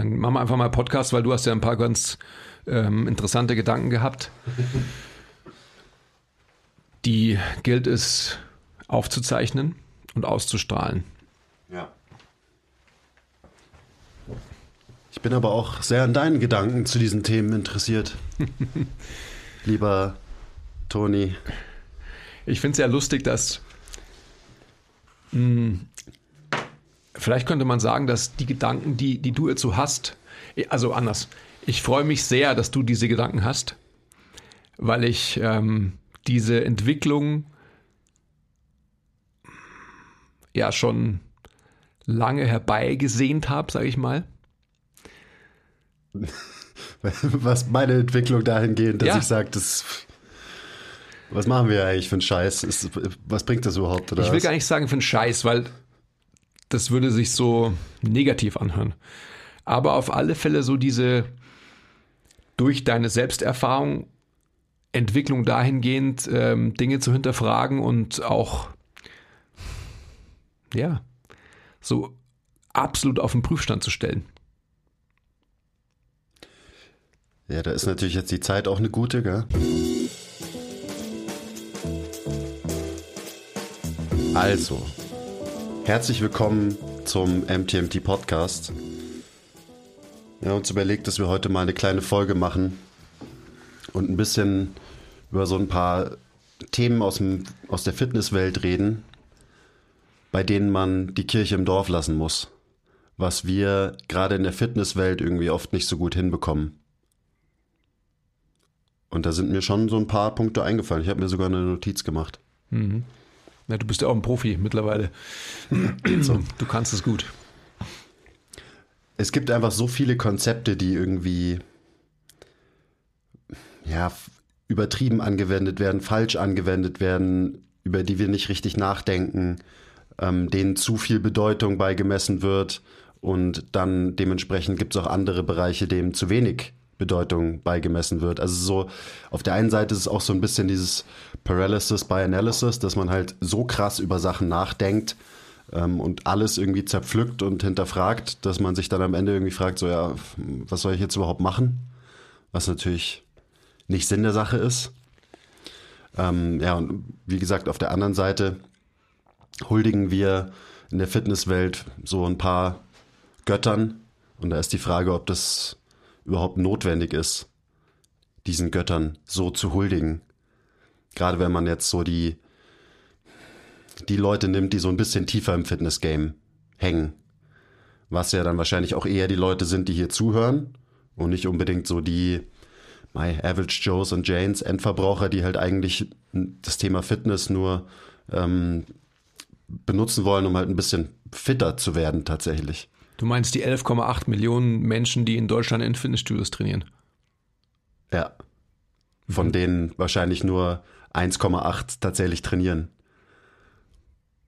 Dann machen wir einfach mal Podcast, weil du hast ja ein paar ganz ähm, interessante Gedanken gehabt. Die gilt es aufzuzeichnen und auszustrahlen. Ja. Ich bin aber auch sehr an deinen Gedanken zu diesen Themen interessiert. Lieber Toni. Ich finde es sehr lustig, dass mh, hm, vielleicht könnte man sagen, dass die Gedanken, die, die du so hast, also anders, ich freue mich sehr, dass du diese Gedanken hast, weil ich ähm, diese Entwicklung ja schon lange herbeigesehnt habe, sage ich mal. Was meine Entwicklung dahingehend, dass ja. ich sage, das was machen wir eigentlich für einen Scheiß? Ist, was bringt das überhaupt? ich will was? gar nicht sagen für einen Scheiß, weil das würde sich so negativ anhören. Aber auf alle Fälle so diese durch deine Selbsterfahrung Entwicklung dahingehend, ähm, Dinge zu hinterfragen und auch, ja, so absolut auf den Prüfstand zu stellen. Ja, da ist natürlich jetzt die Zeit auch eine gute, gell? Also, herzlich willkommen zum MTMT Podcast. Wir haben uns überlegt, dass wir heute mal eine kleine Folge machen und ein bisschen über so ein paar Themen aus, dem, aus der Fitnesswelt reden, bei denen man die Kirche im Dorf lassen muss, was wir gerade in der Fitnesswelt irgendwie oft nicht so gut hinbekommen. Und da sind mir schon so ein paar Punkte eingefallen. Ich habe mir sogar eine Notiz gemacht. Mhm. Ja, du bist ja auch ein Profi mittlerweile. so. Du kannst es gut. Es gibt einfach so viele Konzepte, die irgendwie ja, übertrieben angewendet werden, falsch angewendet werden, über die wir nicht richtig nachdenken, ähm, denen zu viel Bedeutung beigemessen wird und dann dementsprechend gibt es auch andere Bereiche, denen zu wenig Bedeutung beigemessen wird. Also so, auf der einen Seite ist es auch so ein bisschen dieses Paralysis by Analysis, dass man halt so krass über Sachen nachdenkt ähm, und alles irgendwie zerpflückt und hinterfragt, dass man sich dann am Ende irgendwie fragt, so ja, was soll ich jetzt überhaupt machen? Was natürlich nicht Sinn der Sache ist. Ähm, ja, und wie gesagt, auf der anderen Seite huldigen wir in der Fitnesswelt so ein paar Göttern. Und da ist die Frage, ob das überhaupt notwendig ist, diesen Göttern so zu huldigen. Gerade wenn man jetzt so die, die Leute nimmt, die so ein bisschen tiefer im Fitness-Game hängen. Was ja dann wahrscheinlich auch eher die Leute sind, die hier zuhören und nicht unbedingt so die my Average Joes und Janes, Endverbraucher, die halt eigentlich das Thema Fitness nur ähm, benutzen wollen, um halt ein bisschen fitter zu werden tatsächlich. Du meinst die 11,8 Millionen Menschen, die in Deutschland in Fitnessstudios trainieren? Ja. Von mhm. denen wahrscheinlich nur 1,8 tatsächlich trainieren.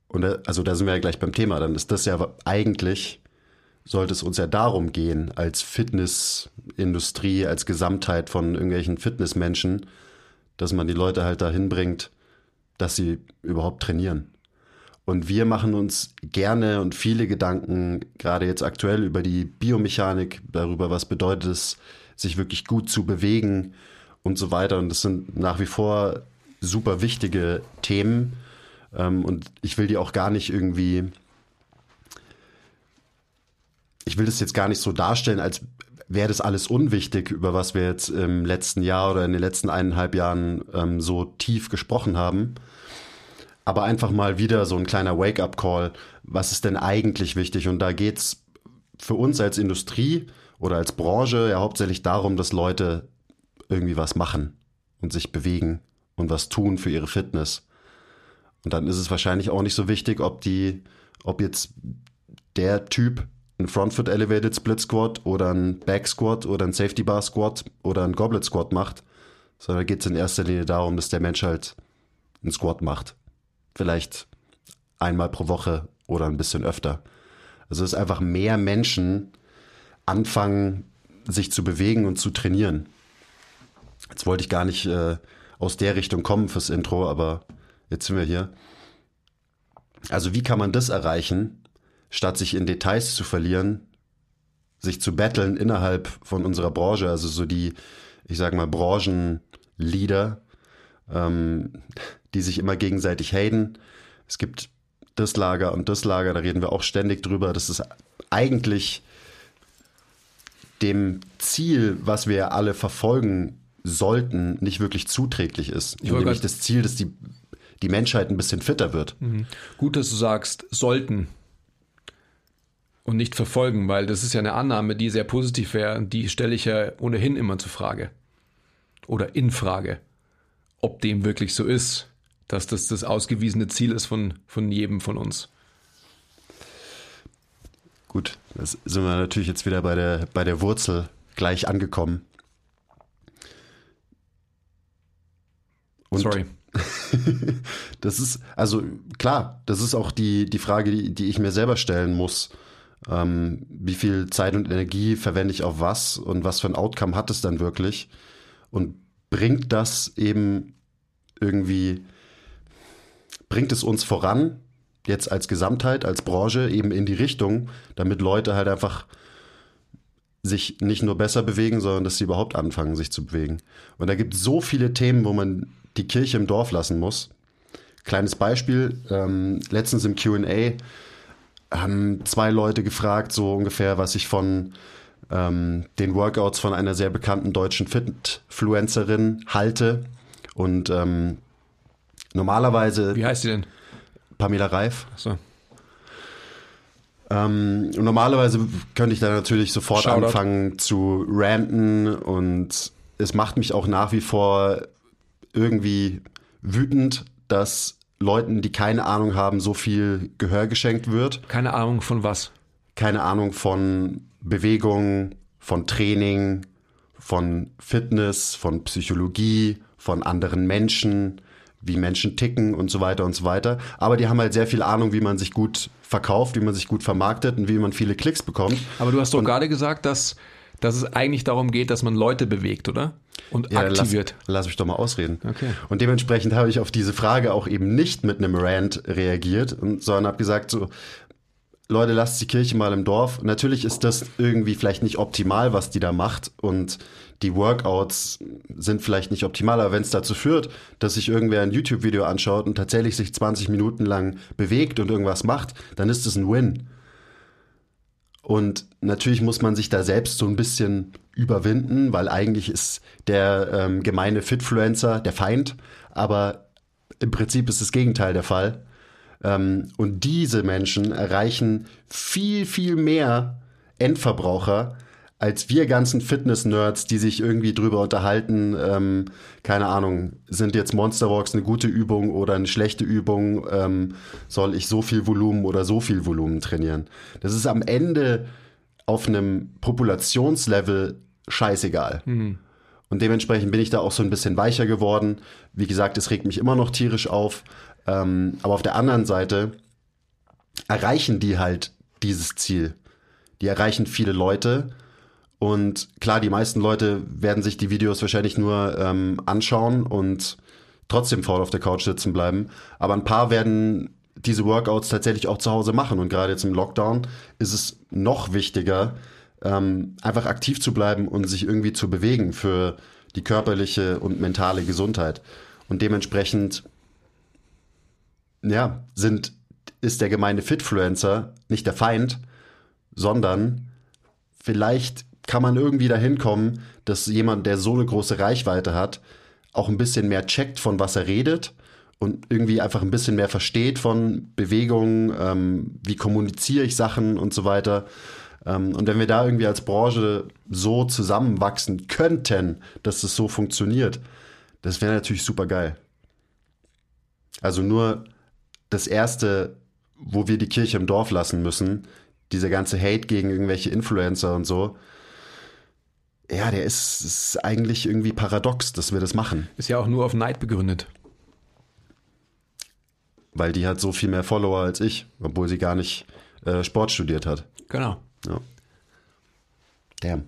Und da, also da sind wir ja gleich beim Thema. Dann ist das ja eigentlich, sollte es uns ja darum gehen, als Fitnessindustrie, als Gesamtheit von irgendwelchen Fitnessmenschen, dass man die Leute halt dahin bringt, dass sie überhaupt trainieren. Und wir machen uns gerne und viele Gedanken, gerade jetzt aktuell, über die Biomechanik, darüber, was bedeutet es, sich wirklich gut zu bewegen und so weiter. Und das sind nach wie vor super wichtige Themen. Ähm, und ich will die auch gar nicht irgendwie, ich will das jetzt gar nicht so darstellen, als wäre das alles unwichtig, über was wir jetzt im letzten Jahr oder in den letzten eineinhalb Jahren ähm, so tief gesprochen haben aber einfach mal wieder so ein kleiner Wake-up-Call. Was ist denn eigentlich wichtig? Und da geht's für uns als Industrie oder als Branche ja hauptsächlich darum, dass Leute irgendwie was machen und sich bewegen und was tun für ihre Fitness. Und dann ist es wahrscheinlich auch nicht so wichtig, ob die, ob jetzt der Typ ein Frontfoot Elevated Split Squat oder ein Back Squat oder ein Safety Bar Squat oder ein Goblet Squat macht, sondern geht es in erster Linie darum, dass der Mensch halt einen Squat macht vielleicht einmal pro Woche oder ein bisschen öfter. Also es ist einfach mehr Menschen anfangen, sich zu bewegen und zu trainieren. Jetzt wollte ich gar nicht äh, aus der Richtung kommen fürs Intro, aber jetzt sind wir hier. Also wie kann man das erreichen, statt sich in Details zu verlieren, sich zu betteln innerhalb von unserer Branche, also so die, ich sag mal, Branchenleader, ähm, die sich immer gegenseitig haten. Es gibt das Lager und das Lager, da reden wir auch ständig drüber. Das ist eigentlich dem Ziel, was wir alle verfolgen sollten, nicht wirklich zuträglich ist. Ich Nämlich das Ziel, dass die, die Menschheit ein bisschen fitter wird. Gut, dass du sagst, sollten und nicht verfolgen, weil das ist ja eine Annahme, die sehr positiv wäre. und Die stelle ich ja ohnehin immer zur Frage. Oder in Frage, ob dem wirklich so ist, dass das das ausgewiesene Ziel ist von, von jedem von uns. Gut, das sind wir natürlich jetzt wieder bei der, bei der Wurzel gleich angekommen. Und Sorry. Das ist, also klar, das ist auch die, die Frage, die, die ich mir selber stellen muss. Ähm, wie viel Zeit und Energie verwende ich auf was und was für ein Outcome hat es dann wirklich? Und bringt das eben irgendwie, bringt es uns voran, jetzt als Gesamtheit, als Branche, eben in die Richtung, damit Leute halt einfach sich nicht nur besser bewegen, sondern dass sie überhaupt anfangen, sich zu bewegen. Und da gibt es so viele Themen, wo man die Kirche im Dorf lassen muss. Kleines Beispiel, ähm, letztens im QA haben zwei Leute gefragt, so ungefähr, was ich von ähm, den Workouts von einer sehr bekannten deutschen Fitfluencerin halte. Und ähm, normalerweise Wie heißt die denn? Pamela Reif. So. Ähm, normalerweise könnte ich da natürlich sofort Shoutout. anfangen zu ranten und es macht mich auch nach wie vor irgendwie wütend, dass Leuten, die keine Ahnung haben, so viel Gehör geschenkt wird. Keine Ahnung von was. Keine Ahnung von Bewegung, von Training, von Fitness, von Psychologie, von anderen Menschen, wie Menschen ticken und so weiter und so weiter. Aber die haben halt sehr viel Ahnung, wie man sich gut verkauft, wie man sich gut vermarktet und wie man viele Klicks bekommt. Aber du hast doch gerade gesagt, dass, dass es eigentlich darum geht, dass man Leute bewegt, oder? Und Ja, lass, aktiviert. lass mich doch mal ausreden. Okay. Und dementsprechend habe ich auf diese Frage auch eben nicht mit einem Rant reagiert, und, sondern habe gesagt so, Leute, lasst die Kirche mal im Dorf. Natürlich ist das irgendwie vielleicht nicht optimal, was die da macht und die Workouts sind vielleicht nicht optimal, aber wenn es dazu führt, dass sich irgendwer ein YouTube-Video anschaut und tatsächlich sich 20 Minuten lang bewegt und irgendwas macht, dann ist es ein Win. Und natürlich muss man sich da selbst so ein bisschen überwinden, weil eigentlich ist der ähm, gemeine Fitfluencer der Feind, aber im Prinzip ist das Gegenteil der Fall. Ähm, und diese Menschen erreichen viel, viel mehr Endverbraucher als wir ganzen Fitness-Nerds, die sich irgendwie drüber unterhalten, ähm, keine Ahnung, sind jetzt Monsterwalks eine gute Übung oder eine schlechte Übung, ähm, soll ich so viel Volumen oder so viel Volumen trainieren. Das ist am Ende auf einem Populationslevel scheißegal. Und dementsprechend bin ich da auch so ein bisschen weicher geworden. Wie gesagt, es regt mich immer noch tierisch auf. Ähm, aber auf der anderen Seite erreichen die halt dieses Ziel. Die erreichen viele Leute. Und klar, die meisten Leute werden sich die Videos wahrscheinlich nur ähm, anschauen und trotzdem faul auf der Couch sitzen bleiben. Aber ein paar werden diese Workouts tatsächlich auch zu Hause machen. Und gerade jetzt im Lockdown ist es noch wichtiger, ähm, einfach aktiv zu bleiben und sich irgendwie zu bewegen für die körperliche und mentale Gesundheit. Und dementsprechend, ja, sind, ist der gemeine Fitfluencer nicht der Feind, sondern vielleicht kann man irgendwie dahin kommen, dass jemand, der so eine große Reichweite hat, auch ein bisschen mehr checkt, von was er redet und irgendwie einfach ein bisschen mehr versteht von Bewegungen, ähm, wie kommuniziere ich Sachen und so weiter. Ähm, und wenn wir da irgendwie als Branche so zusammenwachsen könnten, dass es so funktioniert, das wäre natürlich super geil. Also nur das erste, wo wir die Kirche im Dorf lassen müssen, dieser ganze Hate gegen irgendwelche Influencer und so, ja, der ist, ist eigentlich irgendwie paradox, dass wir das machen, Ist ja auch nur auf Neid begründet. weil die hat so viel mehr Follower als ich, obwohl sie gar nicht äh, Sport studiert hat. Genau. Ja. Damn.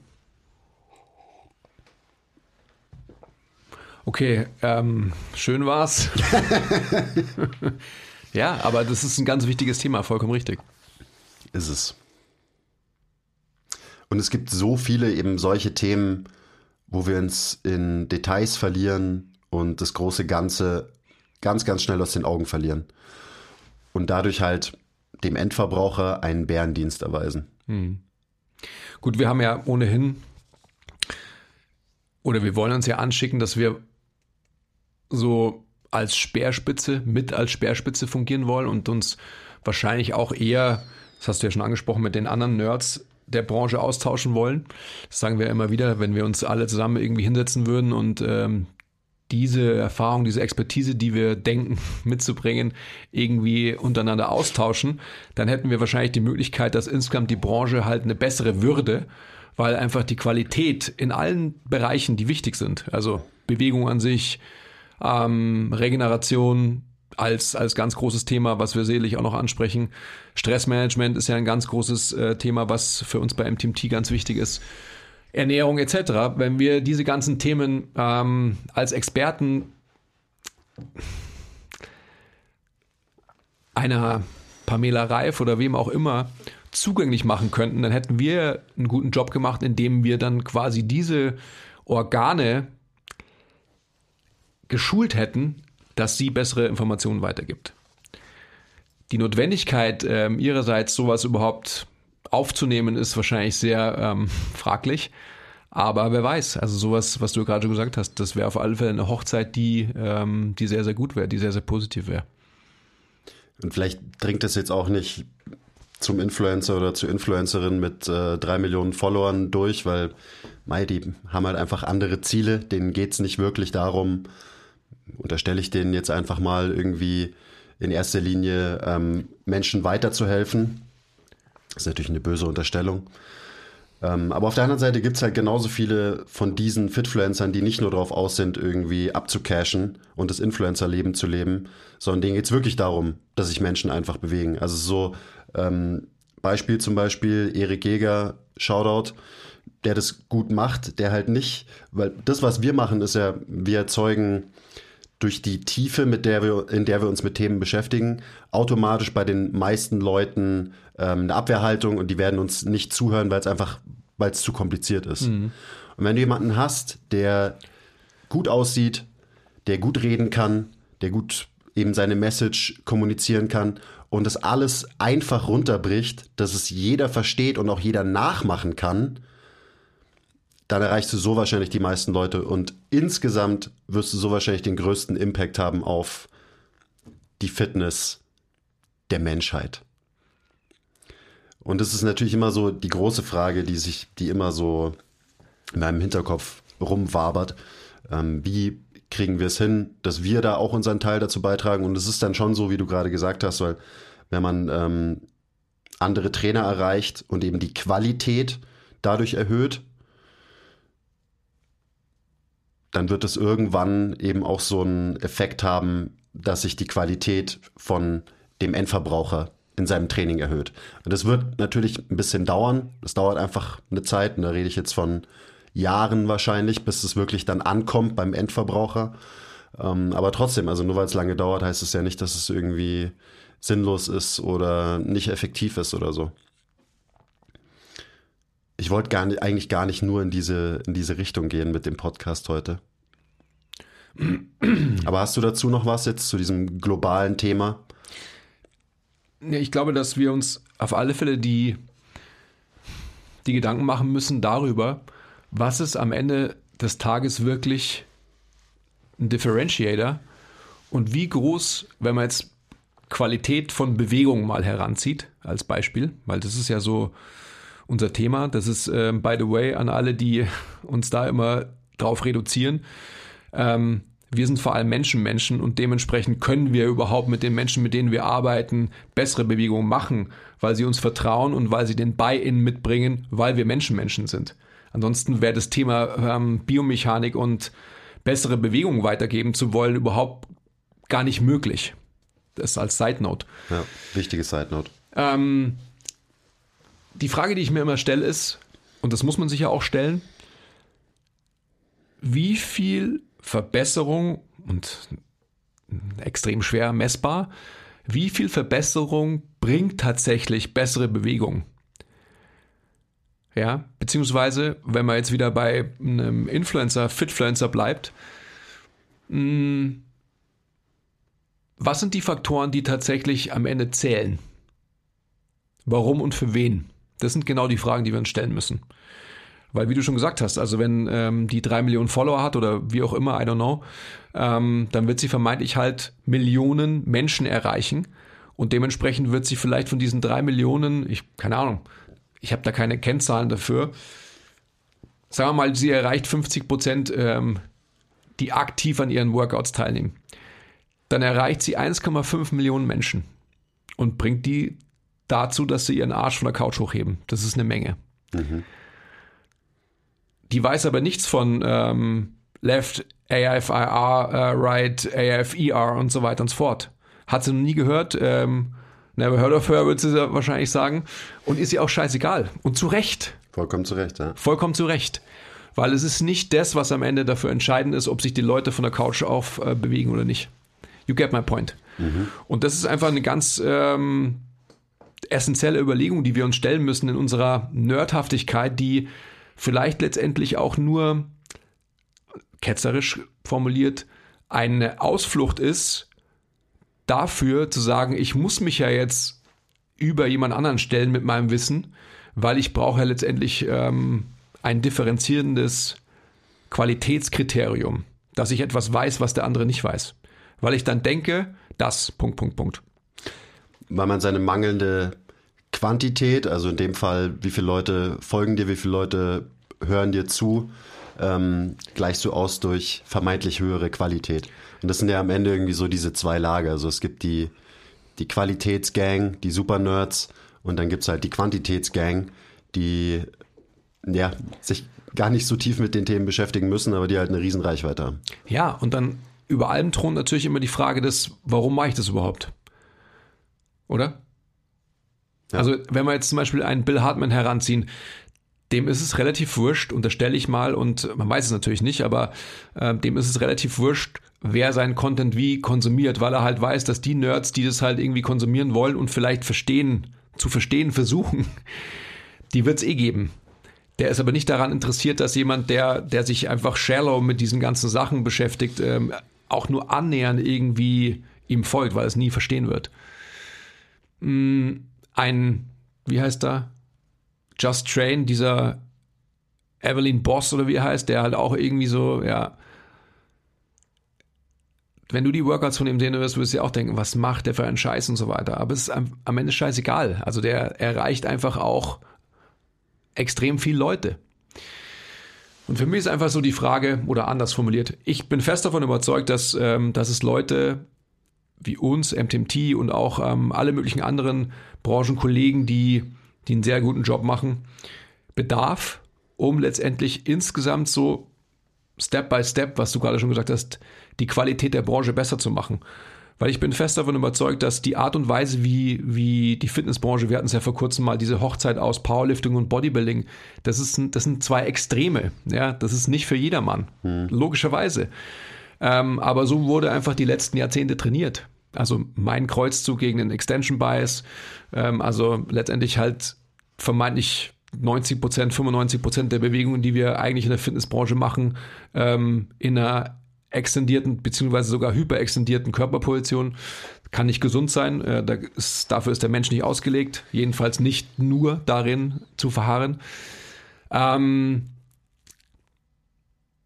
Okay, ähm, schön war's. ja, aber das ist ein ganz wichtiges Thema, vollkommen richtig. Ist es. Und es gibt so viele eben solche Themen, wo wir uns in Details verlieren und das große Ganze ganz, ganz schnell aus den Augen verlieren. Und dadurch halt dem Endverbraucher einen Bärendienst erweisen. Hm. Gut, wir haben ja ohnehin, oder wir wollen uns ja anschicken, dass wir so als Speerspitze, mit als Speerspitze fungieren wollen und uns wahrscheinlich auch eher, das hast du ja schon angesprochen, mit den anderen Nerds der Branche austauschen wollen. Das sagen wir immer wieder, wenn wir uns alle zusammen irgendwie hinsetzen würden und ähm, diese Erfahrung, diese Expertise, die wir denken mitzubringen, irgendwie untereinander austauschen, dann hätten wir wahrscheinlich die Möglichkeit, dass insgesamt die Branche halt eine bessere würde, weil einfach die Qualität in allen Bereichen, die wichtig sind, also Bewegung an sich, ähm, Regeneration, als, als ganz großes Thema, was wir sicherlich auch noch ansprechen. Stressmanagement ist ja ein ganz großes äh, Thema, was für uns bei MTMT ganz wichtig ist. Ernährung etc. Wenn wir diese ganzen Themen ähm, als Experten einer Pamela Reif oder wem auch immer zugänglich machen könnten, dann hätten wir einen guten Job gemacht, indem wir dann quasi diese Organe geschult hätten, dass sie bessere Informationen weitergibt. Die Notwendigkeit ähm, ihrerseits, sowas überhaupt aufzunehmen, ist wahrscheinlich sehr ähm, fraglich. Aber wer weiß, also sowas, was du gerade gesagt hast, das wäre auf alle Fälle eine Hochzeit, die, ähm, die sehr, sehr gut wäre, die sehr, sehr positiv wäre. Und vielleicht dringt das jetzt auch nicht zum Influencer oder zur Influencerin mit äh, drei Millionen Followern durch, weil Mai, die haben halt einfach andere Ziele. Denen geht es nicht wirklich darum, unterstelle ich denen jetzt einfach mal irgendwie in erster Linie ähm, Menschen weiterzuhelfen. Das ist natürlich eine böse Unterstellung. Ähm, aber auf der anderen Seite gibt es halt genauso viele von diesen Fitfluencern, die nicht nur darauf aus sind, irgendwie abzucashen und das Influencer-Leben zu leben, sondern denen geht es wirklich darum, dass sich Menschen einfach bewegen. Also so ähm, Beispiel zum Beispiel Erik Jäger, Shoutout, der das gut macht, der halt nicht, weil das, was wir machen, ist ja, wir erzeugen durch die Tiefe, mit der wir, in der wir uns mit Themen beschäftigen, automatisch bei den meisten Leuten ähm, eine Abwehrhaltung und die werden uns nicht zuhören, weil es einfach, weil es zu kompliziert ist. Mhm. Und wenn du jemanden hast, der gut aussieht, der gut reden kann, der gut eben seine Message kommunizieren kann und das alles einfach runterbricht, dass es jeder versteht und auch jeder nachmachen kann, dann erreichst du so wahrscheinlich die meisten Leute und insgesamt wirst du so wahrscheinlich den größten Impact haben auf die Fitness der Menschheit. Und das ist natürlich immer so die große Frage, die sich, die immer so in meinem Hinterkopf rumwabert. Ähm, wie kriegen wir es hin, dass wir da auch unseren Teil dazu beitragen? Und es ist dann schon so, wie du gerade gesagt hast, weil wenn man ähm, andere Trainer erreicht und eben die Qualität dadurch erhöht, dann wird es irgendwann eben auch so einen Effekt haben, dass sich die Qualität von dem Endverbraucher in seinem Training erhöht. Und das wird natürlich ein bisschen dauern. Das dauert einfach eine Zeit. Und da rede ich jetzt von Jahren wahrscheinlich, bis es wirklich dann ankommt beim Endverbraucher. Ähm, aber trotzdem, also nur weil es lange dauert, heißt es ja nicht, dass es irgendwie sinnlos ist oder nicht effektiv ist oder so. Ich wollte gar nicht, eigentlich gar nicht nur in diese, in diese Richtung gehen mit dem Podcast heute. Aber hast du dazu noch was jetzt zu diesem globalen Thema? Ich glaube, dass wir uns auf alle Fälle die, die Gedanken machen müssen darüber, was ist am Ende des Tages wirklich ein Differentiator und wie groß, wenn man jetzt Qualität von Bewegung mal heranzieht, als Beispiel, weil das ist ja so unser Thema. Das ist, äh, by the way, an alle, die uns da immer drauf reduzieren. Ähm, wir sind vor allem Menschenmenschen und dementsprechend können wir überhaupt mit den Menschen, mit denen wir arbeiten, bessere Bewegungen machen, weil sie uns vertrauen und weil sie den Buy-in mitbringen, weil wir Menschenmenschen sind. Ansonsten wäre das Thema ähm, Biomechanik und bessere Bewegungen weitergeben zu wollen überhaupt gar nicht möglich. Das als Side Note. Ja, wichtige Side Note. Ähm, die Frage, die ich mir immer stelle, ist, und das muss man sich ja auch stellen, wie viel Verbesserung und extrem schwer messbar, wie viel Verbesserung bringt tatsächlich bessere Bewegung? Ja, beziehungsweise, wenn man jetzt wieder bei einem Influencer, Fitfluencer bleibt, mh, was sind die Faktoren, die tatsächlich am Ende zählen? Warum und für wen? Das sind genau die Fragen, die wir uns stellen müssen. Weil, wie du schon gesagt hast, also wenn ähm, die drei Millionen Follower hat oder wie auch immer, I don't know, ähm, dann wird sie vermeintlich halt Millionen Menschen erreichen. Und dementsprechend wird sie vielleicht von diesen drei Millionen, ich, keine Ahnung, ich habe da keine Kennzahlen dafür, sagen wir mal, sie erreicht 50 Prozent, ähm, die aktiv an ihren Workouts teilnehmen. Dann erreicht sie 1,5 Millionen Menschen und bringt die dazu, dass sie ihren Arsch von der Couch hochheben. Das ist eine Menge. Mhm. Die weiß aber nichts von ähm, Left, AFIR, uh, Right, AFER und so weiter und so fort. Hat sie noch nie gehört. Ähm, never heard of her, würde sie wahrscheinlich sagen. Und ist ihr auch scheißegal. Und zu Recht. Vollkommen zu Recht, ja. Vollkommen zu Recht. Weil es ist nicht das, was am Ende dafür entscheidend ist, ob sich die Leute von der Couch auf äh, bewegen oder nicht. You get my point. Mhm. Und das ist einfach eine ganz ähm, essentielle Überlegung, die wir uns stellen müssen in unserer Nerdhaftigkeit, die vielleicht letztendlich auch nur ketzerisch formuliert eine Ausflucht ist dafür zu sagen, ich muss mich ja jetzt über jemand anderen stellen mit meinem Wissen, weil ich brauche ja letztendlich ähm, ein differenzierendes Qualitätskriterium, dass ich etwas weiß, was der andere nicht weiß. Weil ich dann denke, das, Punkt, Punkt, Punkt. Weil man seine mangelnde Quantität, also in dem Fall, wie viele Leute folgen dir, wie viele Leute hören dir zu, ähm, gleichst du aus durch vermeintlich höhere Qualität. Und das sind ja am Ende irgendwie so diese zwei Lager. Also es gibt die, die Qualitätsgang, die Supernerds und dann gibt es halt die Quantitätsgang, die ja, sich gar nicht so tief mit den Themen beschäftigen müssen, aber die halt eine Riesenreichweite haben. Ja, und dann über allem thront natürlich immer die Frage des, warum mache ich das überhaupt? Oder? Ja. Also, wenn wir jetzt zum Beispiel einen Bill Hartman heranziehen, dem ist es relativ wurscht, unterstelle ich mal, und man weiß es natürlich nicht, aber äh, dem ist es relativ wurscht, wer seinen Content wie konsumiert, weil er halt weiß, dass die Nerds, die das halt irgendwie konsumieren wollen und vielleicht verstehen, zu verstehen versuchen, die wird es eh geben. Der ist aber nicht daran interessiert, dass jemand, der, der sich einfach shallow mit diesen ganzen Sachen beschäftigt, ähm, auch nur annähernd irgendwie ihm folgt, weil er es nie verstehen wird. Mm, ein, wie heißt da? Just Train, dieser Evelyn Boss oder wie er heißt, der halt auch irgendwie so, ja, wenn du die Workouts von ihm sehen wirst, wirst du dir auch denken, was macht der für einen Scheiß und so weiter. Aber es ist am, am Ende scheißegal. Also der erreicht einfach auch extrem viele Leute. Und für mich ist einfach so die Frage, oder anders formuliert, ich bin fest davon überzeugt, dass, ähm, dass es Leute wie uns, MTMT und auch ähm, alle möglichen anderen Branchenkollegen, die, die einen sehr guten Job machen, bedarf, um letztendlich insgesamt so Step by Step, was du gerade schon gesagt hast, die Qualität der Branche besser zu machen. Weil ich bin fest davon überzeugt, dass die Art und Weise, wie, wie die Fitnessbranche, wir hatten es ja vor kurzem mal, diese Hochzeit aus Powerlifting und Bodybuilding, das, ist, das sind zwei Extreme. Ja, das ist nicht für jedermann. Hm. Logischerweise. Ähm, aber so wurde einfach die letzten Jahrzehnte trainiert. Also mein Kreuzzug gegen den Extension Bias. Ähm, also letztendlich halt vermeintlich 90 Prozent, 95 Prozent der Bewegungen, die wir eigentlich in der Fitnessbranche machen, ähm, in einer extendierten beziehungsweise sogar hyperextendierten Körperposition kann nicht gesund sein. Äh, da ist, dafür ist der Mensch nicht ausgelegt. Jedenfalls nicht nur darin zu verharren. Ähm,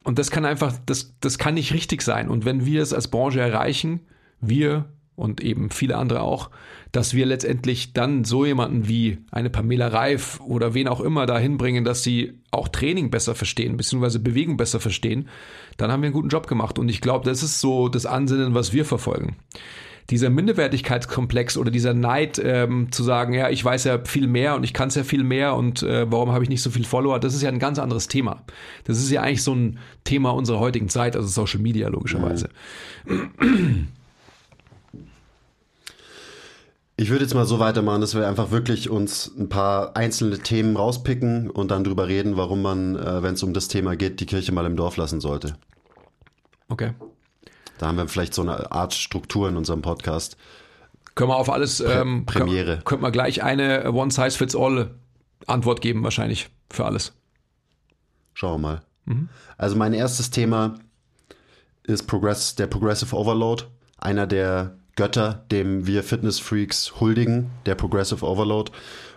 und das kann einfach, das, das kann nicht richtig sein. Und wenn wir es als Branche erreichen, wir und eben viele andere auch, dass wir letztendlich dann so jemanden wie eine Pamela Reif oder wen auch immer dahin bringen, dass sie auch Training besser verstehen, beziehungsweise Bewegung besser verstehen, dann haben wir einen guten Job gemacht. Und ich glaube, das ist so das Ansinnen, was wir verfolgen. Dieser Minderwertigkeitskomplex oder dieser Neid ähm, zu sagen, ja, ich weiß ja viel mehr und ich kann es ja viel mehr und äh, warum habe ich nicht so viel Follower, das ist ja ein ganz anderes Thema. Das ist ja eigentlich so ein Thema unserer heutigen Zeit, also Social Media logischerweise. Mhm. Ich würde jetzt mal so weitermachen, dass wir einfach wirklich uns ein paar einzelne Themen rauspicken und dann drüber reden, warum man, äh, wenn es um das Thema geht, die Kirche mal im Dorf lassen sollte. Okay. Da haben wir vielleicht so eine Art Struktur in unserem Podcast. Können wir auf alles ähm, Premiere. Können, können wir gleich eine One Size Fits All Antwort geben wahrscheinlich für alles. Schauen wir mal. Mhm. Also mein erstes Thema ist Progress, der Progressive Overload, einer der Götter, dem wir Fitness-Freaks huldigen, der Progressive Overload.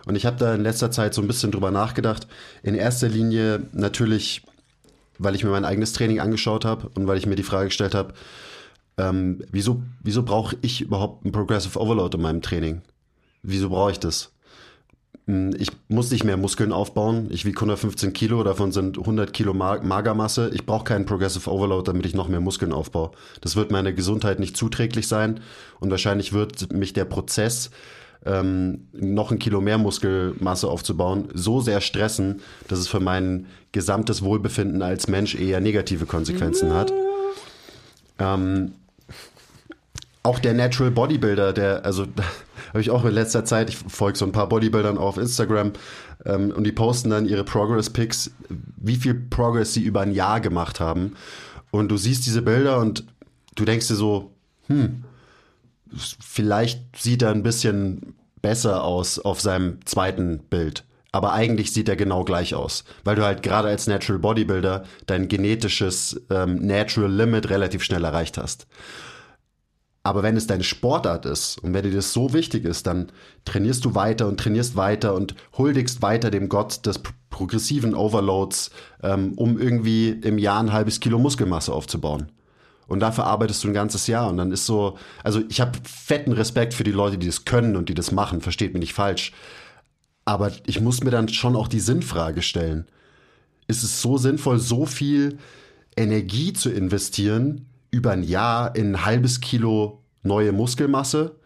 Und ich habe da in letzter Zeit so ein bisschen drüber nachgedacht. In erster Linie natürlich, weil ich mir mein eigenes Training angeschaut habe und weil ich mir die Frage gestellt habe, ähm, wieso, wieso brauche ich überhaupt ein Progressive Overload in meinem Training? Wieso brauche ich das? Hm, ich muss nicht mehr Muskeln aufbauen. Ich wiege 115 Kilo, davon sind 100 Kilo Magermasse. Ich brauche keinen Progressive Overload, damit ich noch mehr Muskeln aufbaue. Das wird meiner Gesundheit nicht zuträglich sein und wahrscheinlich wird mich der Prozess, ähm, noch ein Kilo mehr Muskelmasse aufzubauen, so sehr stressen, dass es für mein gesamtes Wohlbefinden als Mensch eher negative Konsequenzen hat. Ähm, auch der Natural Bodybuilder, der, also habe ich auch in letzter Zeit, ich folge so ein paar Bodybuildern auf Instagram ähm, und die posten dann ihre Progress-Pics, wie viel Progress sie über ein Jahr gemacht haben. Und du siehst diese Bilder und du denkst dir so, hm, vielleicht sieht er ein bisschen besser aus auf seinem zweiten Bild. Aber eigentlich sieht er genau gleich aus, weil du halt gerade als Natural Bodybuilder dein genetisches ähm, Natural Limit relativ schnell erreicht hast. Aber wenn es deine Sportart ist und wenn dir das so wichtig ist, dann trainierst du weiter und trainierst weiter und huldigst weiter dem Gott des progressiven Overloads, ähm, um irgendwie im Jahr ein halbes Kilo Muskelmasse aufzubauen. Und dafür arbeitest du ein ganzes Jahr. Und dann ist so, also ich habe fetten Respekt für die Leute, die das können und die das machen, versteht mich nicht falsch. Aber ich muss mir dann schon auch die Sinnfrage stellen. Ist es so sinnvoll, so viel Energie zu investieren, über ein Jahr in ein halbes Kilo neue Muskelmasse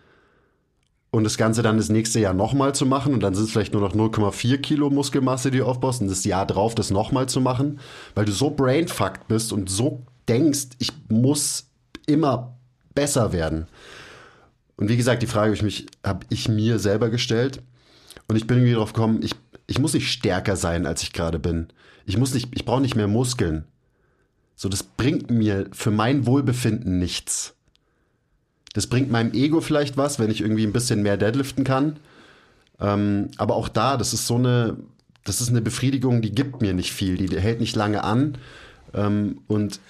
und das Ganze dann das nächste Jahr nochmal zu machen und dann sind es vielleicht nur noch 0,4 Kilo Muskelmasse, die du aufbaust und das Jahr drauf das nochmal zu machen, weil du so brainfucked bist und so denkst, ich muss immer besser werden. Und wie gesagt, die Frage habe ich, mich, ich mir selber gestellt und ich bin irgendwie drauf gekommen, ich, ich muss nicht stärker sein, als ich gerade bin. Ich ich brauche nicht mehr Muskeln. So, das bringt mir für mein Wohlbefinden nichts. Das bringt meinem Ego vielleicht was, wenn ich irgendwie ein bisschen mehr deadliften kann. Ähm, aber auch da, das ist so eine, das ist eine Befriedigung, die gibt mir nicht viel, die hält nicht lange an. Ähm, und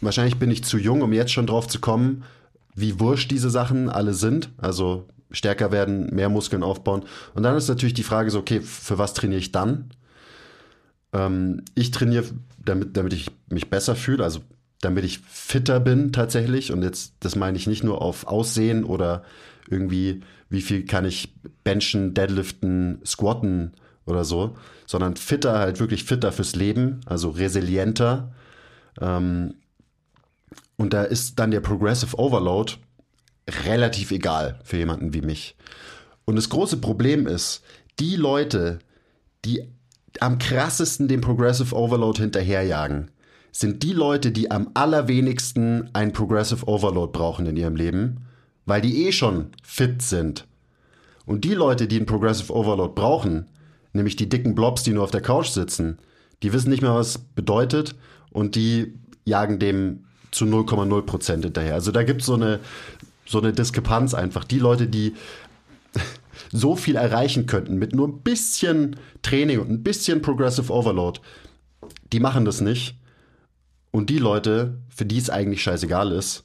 wahrscheinlich bin ich zu jung, um jetzt schon drauf zu kommen, wie wurscht diese Sachen alle sind. Also stärker werden, mehr Muskeln aufbauen. Und dann ist natürlich die Frage so, okay, für was trainiere ich dann? Ähm, ich trainiere, damit, damit ich mich besser fühle, also damit ich fitter bin tatsächlich. Und jetzt, das meine ich nicht nur auf Aussehen oder irgendwie, wie viel kann ich benchen, deadliften, squatten oder so, sondern fitter, halt wirklich fitter fürs Leben, also resilienter. Ähm, und da ist dann der Progressive Overload relativ egal für jemanden wie mich. Und das große Problem ist, die Leute, die am krassesten dem Progressive Overload hinterherjagen, sind die Leute, die am allerwenigsten ein Progressive Overload brauchen in ihrem Leben, weil die eh schon fit sind. Und die Leute, die ein Progressive Overload brauchen, nämlich die dicken Blobs, die nur auf der Couch sitzen, die wissen nicht mehr, was bedeutet und die jagen dem zu 0,0% hinterher. Also da gibt so es so eine Diskrepanz einfach. Die Leute, die so viel erreichen könnten mit nur ein bisschen Training und ein bisschen Progressive Overload, die machen das nicht. Und die Leute, für die es eigentlich scheißegal ist,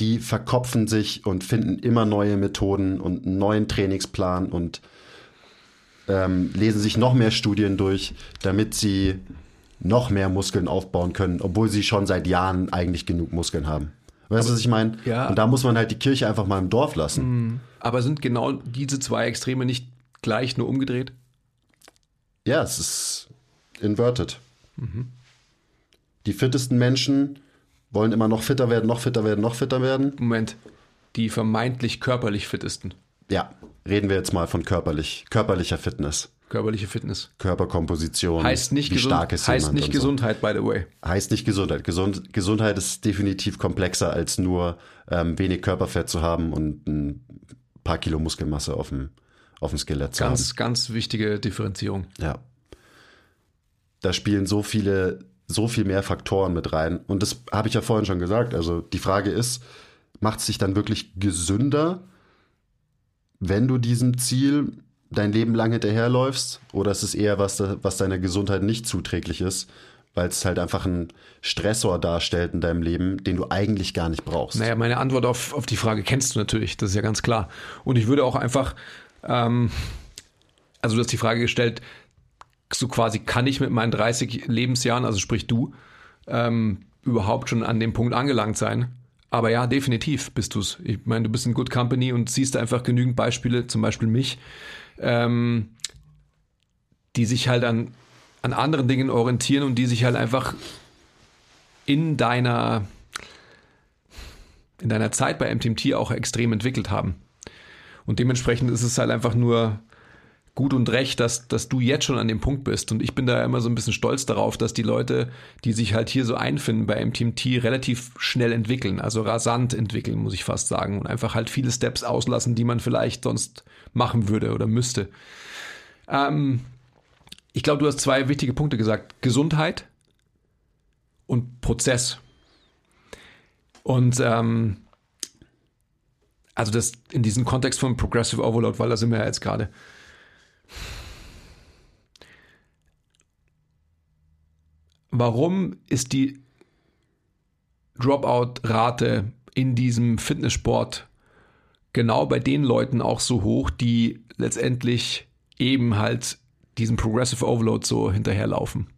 die verkopfen sich und finden immer neue Methoden und einen neuen Trainingsplan und ähm, lesen sich noch mehr Studien durch, damit sie noch mehr Muskeln aufbauen können, obwohl sie schon seit Jahren eigentlich genug Muskeln haben. Weißt du, was ich meine? Ja. Und da muss man halt die Kirche einfach mal im Dorf lassen. Mhm. Aber sind genau diese zwei Extreme nicht gleich nur umgedreht? Ja, es ist inverted. Mhm. Die fittesten Menschen wollen immer noch fitter werden, noch fitter werden, noch fitter werden. Moment, die vermeintlich körperlich fittesten. Ja, reden wir jetzt mal von körperlich, körperlicher Fitness. Körperliche Fitness. Körperkomposition. Heißt nicht, wie gesund, stark ist heißt nicht so. Gesundheit, by the way. Heißt nicht Gesundheit. Gesund, Gesundheit ist definitiv komplexer als nur ähm, wenig Körperfett zu haben und ein paar Kilo Muskelmasse auf dem, auf dem Skelett zu ganz, haben. Ganz wichtige Differenzierung. Ja. Da spielen so viele, so viel mehr Faktoren mit rein. Und das habe ich ja vorhin schon gesagt. Also die Frage ist, macht es sich dann wirklich gesünder, wenn du diesem Ziel dein Leben lang hinterherläufst oder ist es eher was, was deiner Gesundheit nicht zuträglich ist, weil es halt einfach einen Stressor darstellt in deinem Leben, den du eigentlich gar nicht brauchst? Naja, meine Antwort auf, auf die Frage kennst du natürlich, das ist ja ganz klar. Und ich würde auch einfach, ähm, also du hast die Frage gestellt, so quasi kann ich mit meinen 30 Lebensjahren, also sprich du, ähm, überhaupt schon an dem Punkt angelangt sein? Aber ja, definitiv bist du es. Ich meine, du bist in Good Company und siehst einfach genügend Beispiele, zum Beispiel mich, ähm, die sich halt an, an anderen Dingen orientieren und die sich halt einfach in deiner, in deiner Zeit bei MTMT auch extrem entwickelt haben. Und dementsprechend ist es halt einfach nur gut und recht, dass, dass du jetzt schon an dem Punkt bist. Und ich bin da immer so ein bisschen stolz darauf, dass die Leute, die sich halt hier so einfinden bei MTMT, relativ schnell entwickeln, also rasant entwickeln, muss ich fast sagen. Und einfach halt viele Steps auslassen, die man vielleicht sonst machen würde oder müsste. Ähm, ich glaube, du hast zwei wichtige Punkte gesagt. Gesundheit und Prozess. Und ähm, also das in diesem Kontext von Progressive Overload, weil da sind wir ja jetzt gerade. Warum ist die Dropout-Rate in diesem Fitnesssport genau bei den Leuten auch so hoch, die letztendlich eben halt diesen Progressive Overload so hinterherlaufen?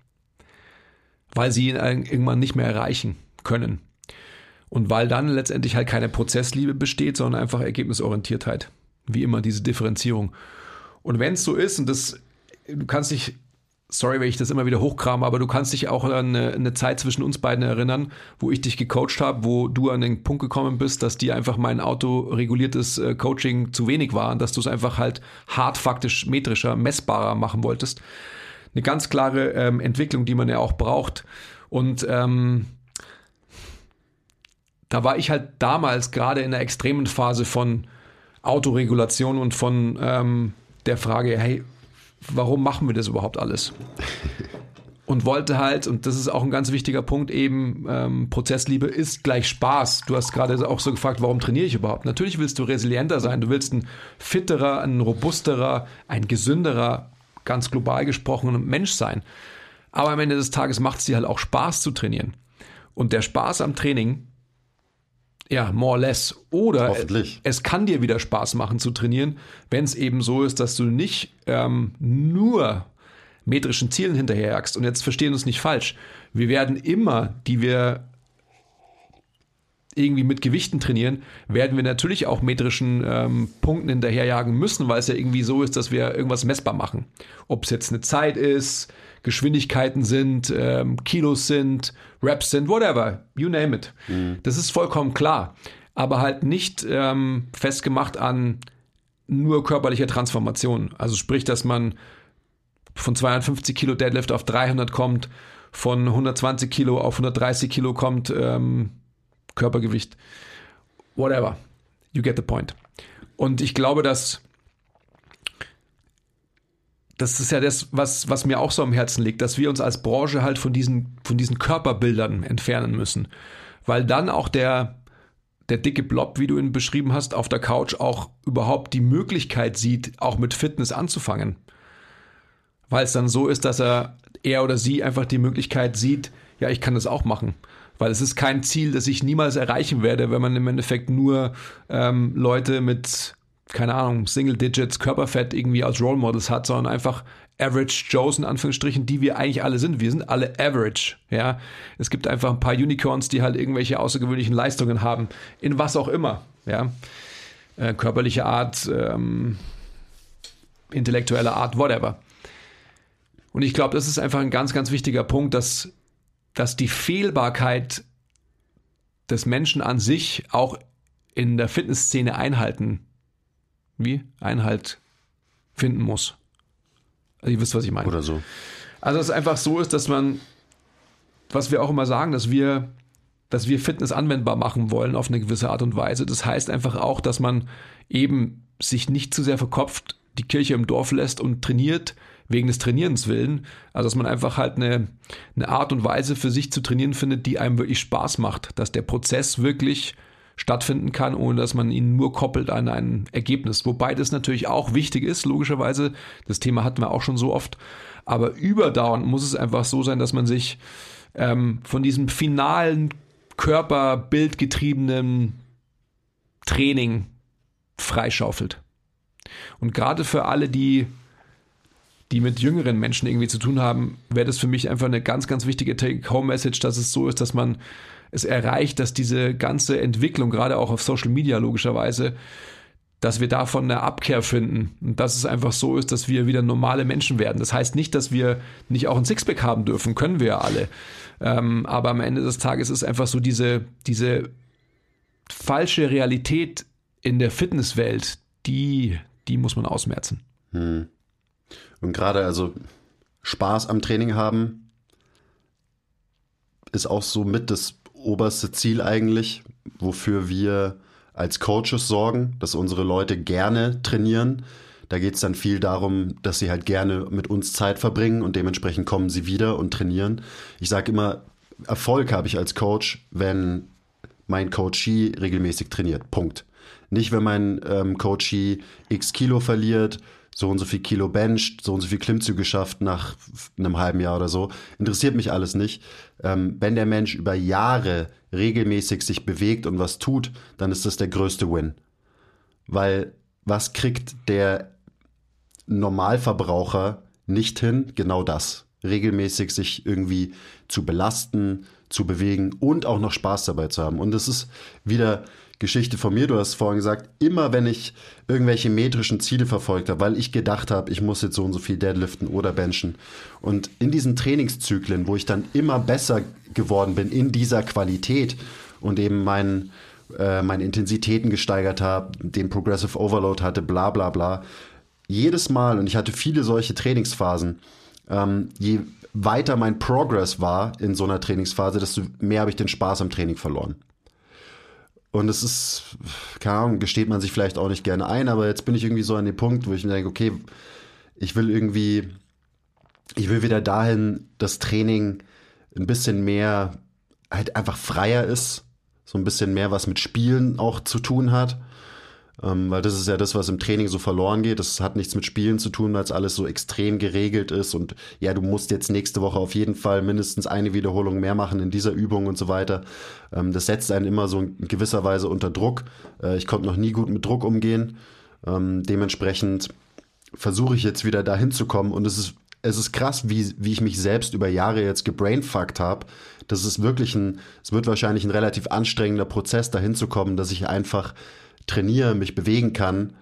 Weil sie ihn irgendwann nicht mehr erreichen können. Und weil dann letztendlich halt keine Prozessliebe besteht, sondern einfach Ergebnisorientiertheit. Wie immer diese Differenzierung. Und wenn es so ist, und das, du kannst dich, sorry, wenn ich das immer wieder hochkrame, aber du kannst dich auch an eine, eine Zeit zwischen uns beiden erinnern, wo ich dich gecoacht habe, wo du an den Punkt gekommen bist, dass dir einfach mein autoreguliertes äh, Coaching zu wenig war und dass du es einfach halt hart faktisch metrischer, messbarer machen wolltest. Eine ganz klare ähm, Entwicklung, die man ja auch braucht. Und ähm, da war ich halt damals gerade in der extremen Phase von Autoregulation und von ähm, der Frage, hey, warum machen wir das überhaupt alles? Und wollte halt, und das ist auch ein ganz wichtiger Punkt, eben ähm, Prozessliebe ist gleich Spaß. Du hast gerade auch so gefragt, warum trainiere ich überhaupt? Natürlich willst du resilienter sein, du willst ein fitterer, ein robusterer, ein gesünderer, ganz global gesprochen Mensch sein. Aber am Ende des Tages macht es dir halt auch Spaß zu trainieren. Und der Spaß am Training ja, more or less. Oder es kann dir wieder Spaß machen zu trainieren, wenn es eben so ist, dass du nicht ähm, nur metrischen Zielen hinterherjagst. Und jetzt verstehen uns nicht falsch. Wir werden immer, die wir irgendwie mit Gewichten trainieren, werden wir natürlich auch metrischen ähm, Punkten hinterherjagen müssen, weil es ja irgendwie so ist, dass wir irgendwas messbar machen. Ob es jetzt eine Zeit ist, Geschwindigkeiten sind, ähm, Kilos sind, Reps sind, whatever, you name it. Mhm. Das ist vollkommen klar. Aber halt nicht ähm, festgemacht an nur körperlicher Transformation. Also sprich, dass man von 250 Kilo Deadlift auf 300 kommt, von 120 Kilo auf 130 Kilo kommt, ähm, Körpergewicht, whatever. You get the point. Und ich glaube, dass das ist ja das, was, was mir auch so am Herzen liegt, dass wir uns als Branche halt von diesen, von diesen Körperbildern entfernen müssen. Weil dann auch der, der dicke Blob, wie du ihn beschrieben hast, auf der Couch auch überhaupt die Möglichkeit sieht, auch mit Fitness anzufangen. Weil es dann so ist, dass er, er oder sie einfach die Möglichkeit sieht, ja, ich kann das auch machen. Weil es ist kein Ziel, das ich niemals erreichen werde, wenn man im Endeffekt nur ähm, Leute mit keine Ahnung, Single Digits, Körperfett irgendwie als Role Models hat, sondern einfach Average Joes in Anführungsstrichen, die wir eigentlich alle sind. Wir sind alle Average, ja. Es gibt einfach ein paar Unicorns, die halt irgendwelche außergewöhnlichen Leistungen haben, in was auch immer, ja. Äh, körperliche Art, ähm, intellektuelle Art, whatever. Und ich glaube, das ist einfach ein ganz, ganz wichtiger Punkt, dass, dass die Fehlbarkeit des Menschen an sich auch in der Fitnessszene einhalten wie Einhalt finden muss. Also ihr wisst, was ich meine. Oder so. Also es einfach so ist, dass man, was wir auch immer sagen, dass wir, dass wir Fitness anwendbar machen wollen auf eine gewisse Art und Weise. Das heißt einfach auch, dass man eben sich nicht zu sehr verkopft die Kirche im Dorf lässt und trainiert wegen des Trainierens willen. Also dass man einfach halt eine, eine Art und Weise für sich zu trainieren findet, die einem wirklich Spaß macht. Dass der Prozess wirklich stattfinden kann, ohne dass man ihn nur koppelt an ein Ergebnis. Wobei das natürlich auch wichtig ist, logischerweise. Das Thema hatten wir auch schon so oft. Aber überdauernd muss es einfach so sein, dass man sich ähm, von diesem finalen körperbildgetriebenen Training freischaufelt. Und gerade für alle, die, die mit jüngeren Menschen irgendwie zu tun haben, wäre das für mich einfach eine ganz, ganz wichtige Take-Home-Message, dass es so ist, dass man es erreicht, dass diese ganze Entwicklung, gerade auch auf Social Media logischerweise, dass wir davon eine Abkehr finden und dass es einfach so ist, dass wir wieder normale Menschen werden. Das heißt nicht, dass wir nicht auch ein Sixpack haben dürfen, können wir ja alle. Ähm, aber am Ende des Tages ist einfach so diese, diese falsche Realität in der Fitnesswelt, die, die muss man ausmerzen. Hm. Und gerade also Spaß am Training haben ist auch so mit das oberste Ziel eigentlich, wofür wir als Coaches sorgen, dass unsere Leute gerne trainieren. Da geht es dann viel darum, dass sie halt gerne mit uns Zeit verbringen und dementsprechend kommen sie wieder und trainieren. Ich sage immer, Erfolg habe ich als Coach, wenn mein Coachee regelmäßig trainiert. Punkt. Nicht, wenn mein ähm, Coachee x Kilo verliert so und so viel Kilo bencht, so und so viel Klimmzüge schafft nach einem halben Jahr oder so. Interessiert mich alles nicht. Ähm, wenn der Mensch über Jahre regelmäßig sich bewegt und was tut, dann ist das der größte Win. Weil was kriegt der Normalverbraucher nicht hin? Genau das. Regelmäßig sich irgendwie zu belasten, zu bewegen und auch noch Spaß dabei zu haben. Und das ist wieder Geschichte von mir. Du hast vorhin gesagt, immer wenn ich irgendwelche metrischen Ziele verfolgt habe, weil ich gedacht habe, ich muss jetzt so und so viel deadliften oder benchen. Und in diesen Trainingszyklen, wo ich dann immer besser geworden bin in dieser Qualität und eben meinen äh, meine Intensitäten gesteigert habe, den Progressive Overload hatte, bla bla bla. Jedes Mal, und ich hatte viele solche Trainingsphasen, ähm, je weiter mein Progress war in so einer Trainingsphase, desto mehr habe ich den Spaß am Training verloren. Und es ist, keine Ahnung, gesteht man sich vielleicht auch nicht gerne ein, aber jetzt bin ich irgendwie so an dem Punkt, wo ich mir denke, okay, ich will irgendwie, ich will wieder dahin, dass Training ein bisschen mehr halt einfach freier ist, so ein bisschen mehr was mit Spielen auch zu tun hat. Ähm, weil das ist ja das, was im Training so verloren geht. Das hat nichts mit Spielen zu tun, weil es alles so extrem geregelt ist. Und ja, du musst jetzt nächste Woche auf jeden Fall mindestens eine Wiederholung mehr machen in dieser Übung und so weiter. Ähm, das setzt einen immer so in gewisser Weise unter Druck. Äh, ich konnte noch nie gut mit Druck umgehen. Ähm, dementsprechend versuche ich jetzt wieder dahin zu kommen. Und es ist, es ist krass, wie, wie ich mich selbst über Jahre jetzt gebrainfuckt habe. Das ist wirklich ein, es wird wahrscheinlich ein relativ anstrengender Prozess, dahin zu kommen, dass ich einfach trainiere, mich bewegen kann,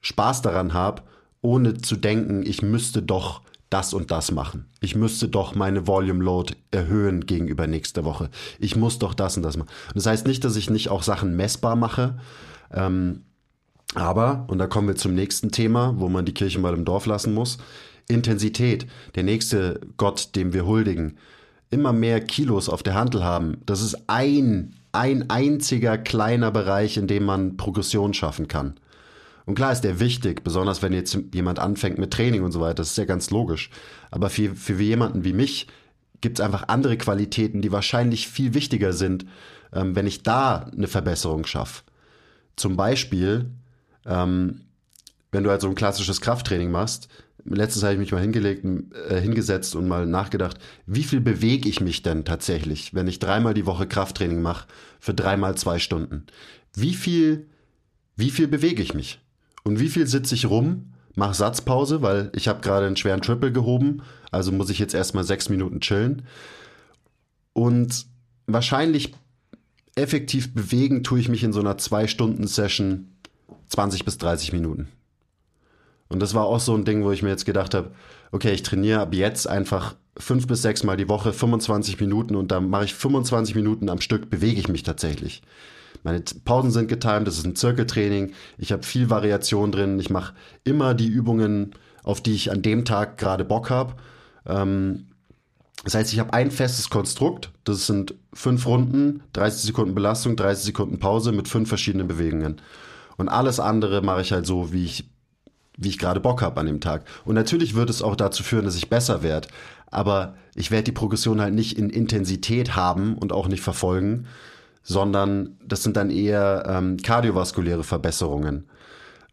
Spaß daran habe, ohne zu denken, ich müsste doch das und das machen. Ich müsste doch meine Volume Load erhöhen gegenüber nächster Woche. Ich muss doch das und das machen. das heißt nicht, dass ich nicht auch Sachen messbar mache. Ähm, aber, und da kommen wir zum nächsten Thema, wo man die Kirche mal im Dorf lassen muss, Intensität. Der nächste Gott, dem wir huldigen. Immer mehr Kilos auf der Handel haben. Das ist ein ein einziger kleiner Bereich, in dem man Progression schaffen kann. Und klar ist der wichtig, besonders wenn jetzt jemand anfängt mit Training und so weiter, das ist ja ganz logisch. Aber für, für jemanden wie mich gibt es einfach andere Qualitäten, die wahrscheinlich viel wichtiger sind, ähm, wenn ich da eine Verbesserung schaffe. Zum Beispiel, ähm, wenn du halt so ein klassisches Krafttraining machst, letztens habe ich mich mal hingelegt, äh, hingesetzt und mal nachgedacht, wie viel bewege ich mich denn tatsächlich, wenn ich dreimal die Woche Krafttraining mache für dreimal zwei Stunden? Wie viel, wie viel bewege ich mich? Und wie viel sitze ich rum, mache Satzpause, weil ich habe gerade einen schweren Triple gehoben, also muss ich jetzt erstmal sechs Minuten chillen. Und wahrscheinlich effektiv bewegen tue ich mich in so einer zwei Stunden Session 20 bis 30 Minuten. Und das war auch so ein Ding, wo ich mir jetzt gedacht habe, okay, ich trainiere ab jetzt einfach fünf bis sechs Mal die Woche 25 Minuten und dann mache ich 25 Minuten am Stück, bewege ich mich tatsächlich. Meine Pausen sind getimed, das ist ein Zirkeltraining, ich habe viel Variation drin, ich mache immer die Übungen, auf die ich an dem Tag gerade Bock habe. Ähm, das heißt, ich habe ein festes Konstrukt, das sind fünf Runden, 30 Sekunden Belastung, 30 Sekunden Pause mit fünf verschiedenen Bewegungen. Und alles andere mache ich halt so, wie ich wie ich gerade Bock habe an dem Tag. Und natürlich wird es auch dazu führen, dass ich besser werde. Aber ich werde die Progression halt nicht in Intensität haben und auch nicht verfolgen, sondern das sind dann eher ähm, kardiovaskuläre Verbesserungen.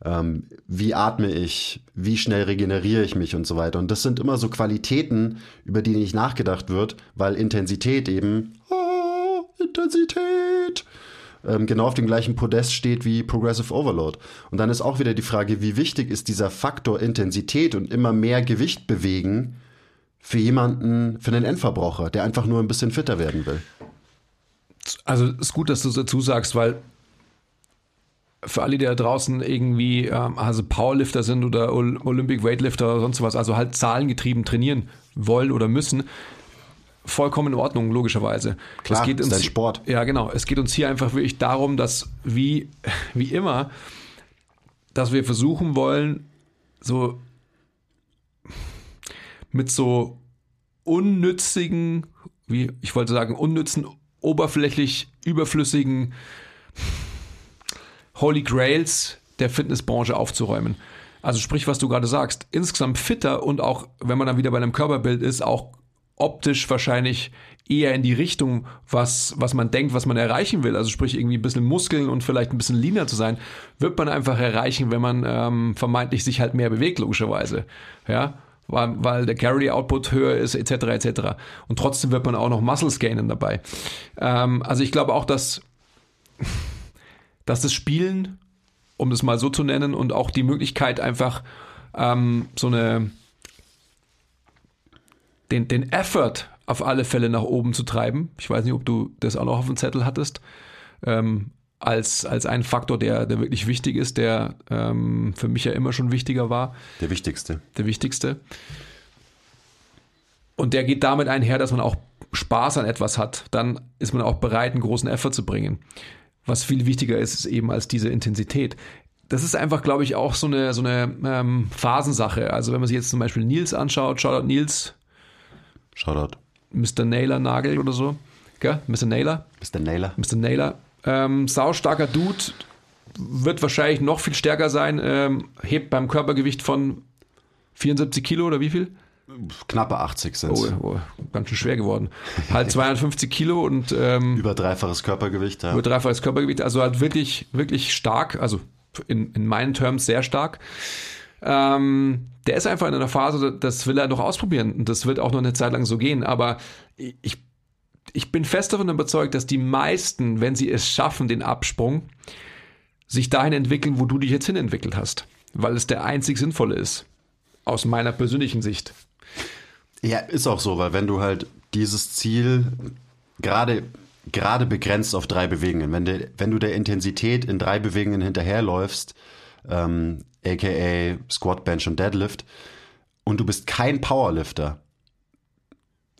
Ähm, wie atme ich? Wie schnell regeneriere ich mich und so weiter. Und das sind immer so Qualitäten, über die nicht nachgedacht wird, weil Intensität eben, oh, Intensität, ähm, genau auf dem gleichen Podest steht wie Progressive Overload. Und dann ist auch wieder die Frage, wie wichtig ist dieser Faktor Intensität und immer mehr Gewicht bewegen für jemanden, für einen Endverbraucher, der einfach nur ein bisschen fitter werden will. Also ist gut, dass du es dazu sagst, weil für alle, die da draußen irgendwie ähm, also Powerlifter sind oder Olympic Weightlifter oder sonst was, also halt zahlengetrieben trainieren wollen oder müssen, vollkommen in Ordnung, logischerweise. Klar, es geht ist uns, ein Sport. Ja, genau. Es geht uns hier einfach wirklich darum, dass wie, wie immer, dass wir versuchen wollen, so mit so unnützigen, wie ich wollte sagen, unnützen, oberflächlich überflüssigen Holy Grails der Fitnessbranche aufzuräumen. Also sprich, was du gerade sagst, insgesamt fitter und auch, wenn man dann wieder bei einem Körperbild ist, auch optisch wahrscheinlich eher in die Richtung, was, was man denkt, was man erreichen will. Also sprich irgendwie ein bisschen Muskeln und vielleicht ein bisschen leaner zu sein, wird man einfach erreichen, wenn man ähm, vermeintlich sich halt mehr bewegt, logischerweise. Ja, weil, weil der Carry-Output höher ist, etc., etc. Und trotzdem wird man auch noch Muscles gainen dabei. Ähm, also ich glaube auch, dass, dass das Spielen, um das mal so zu nennen, und auch die Möglichkeit einfach ähm, so eine den, den Effort auf alle Fälle nach oben zu treiben. Ich weiß nicht, ob du das auch noch auf dem Zettel hattest. Ähm, als, als ein Faktor, der, der wirklich wichtig ist, der ähm, für mich ja immer schon wichtiger war. Der wichtigste. Der wichtigste. Und der geht damit einher, dass man auch Spaß an etwas hat. Dann ist man auch bereit, einen großen Effort zu bringen. Was viel wichtiger ist, ist eben als diese Intensität. Das ist einfach, glaube ich, auch so eine, so eine ähm, Phasensache. Also wenn man sich jetzt zum Beispiel Nils anschaut, Shoutout Nils. Shoutout. Mr. Naylor Nagel oder so. Gell? Mr. Naylor. Mr. Naylor. Mr. Naylor ähm, saustarker Dude, wird wahrscheinlich noch viel stärker sein, ähm, hebt beim Körpergewicht von 74 Kilo oder wie viel? Knappe 80 sind oh, oh, ganz schön schwer geworden. Halt 250 Kilo und ähm, über dreifaches Körpergewicht. Ja. Über dreifaches Körpergewicht, also halt wirklich, wirklich stark, also in, in meinen Terms sehr stark. Ähm, der ist einfach in einer Phase, das will er noch ausprobieren und das wird auch noch eine Zeit lang so gehen. Aber ich ich bin fest davon überzeugt, dass die meisten, wenn sie es schaffen, den Absprung, sich dahin entwickeln, wo du dich jetzt hin entwickelt hast. Weil es der einzig sinnvolle ist. Aus meiner persönlichen Sicht. Ja, ist auch so, weil wenn du halt dieses Ziel gerade gerade begrenzt auf drei Bewegungen, wenn, de, wenn du der Intensität in drei Bewegungen hinterherläufst, ähm, aka Squat, Bench und Deadlift, und du bist kein Powerlifter,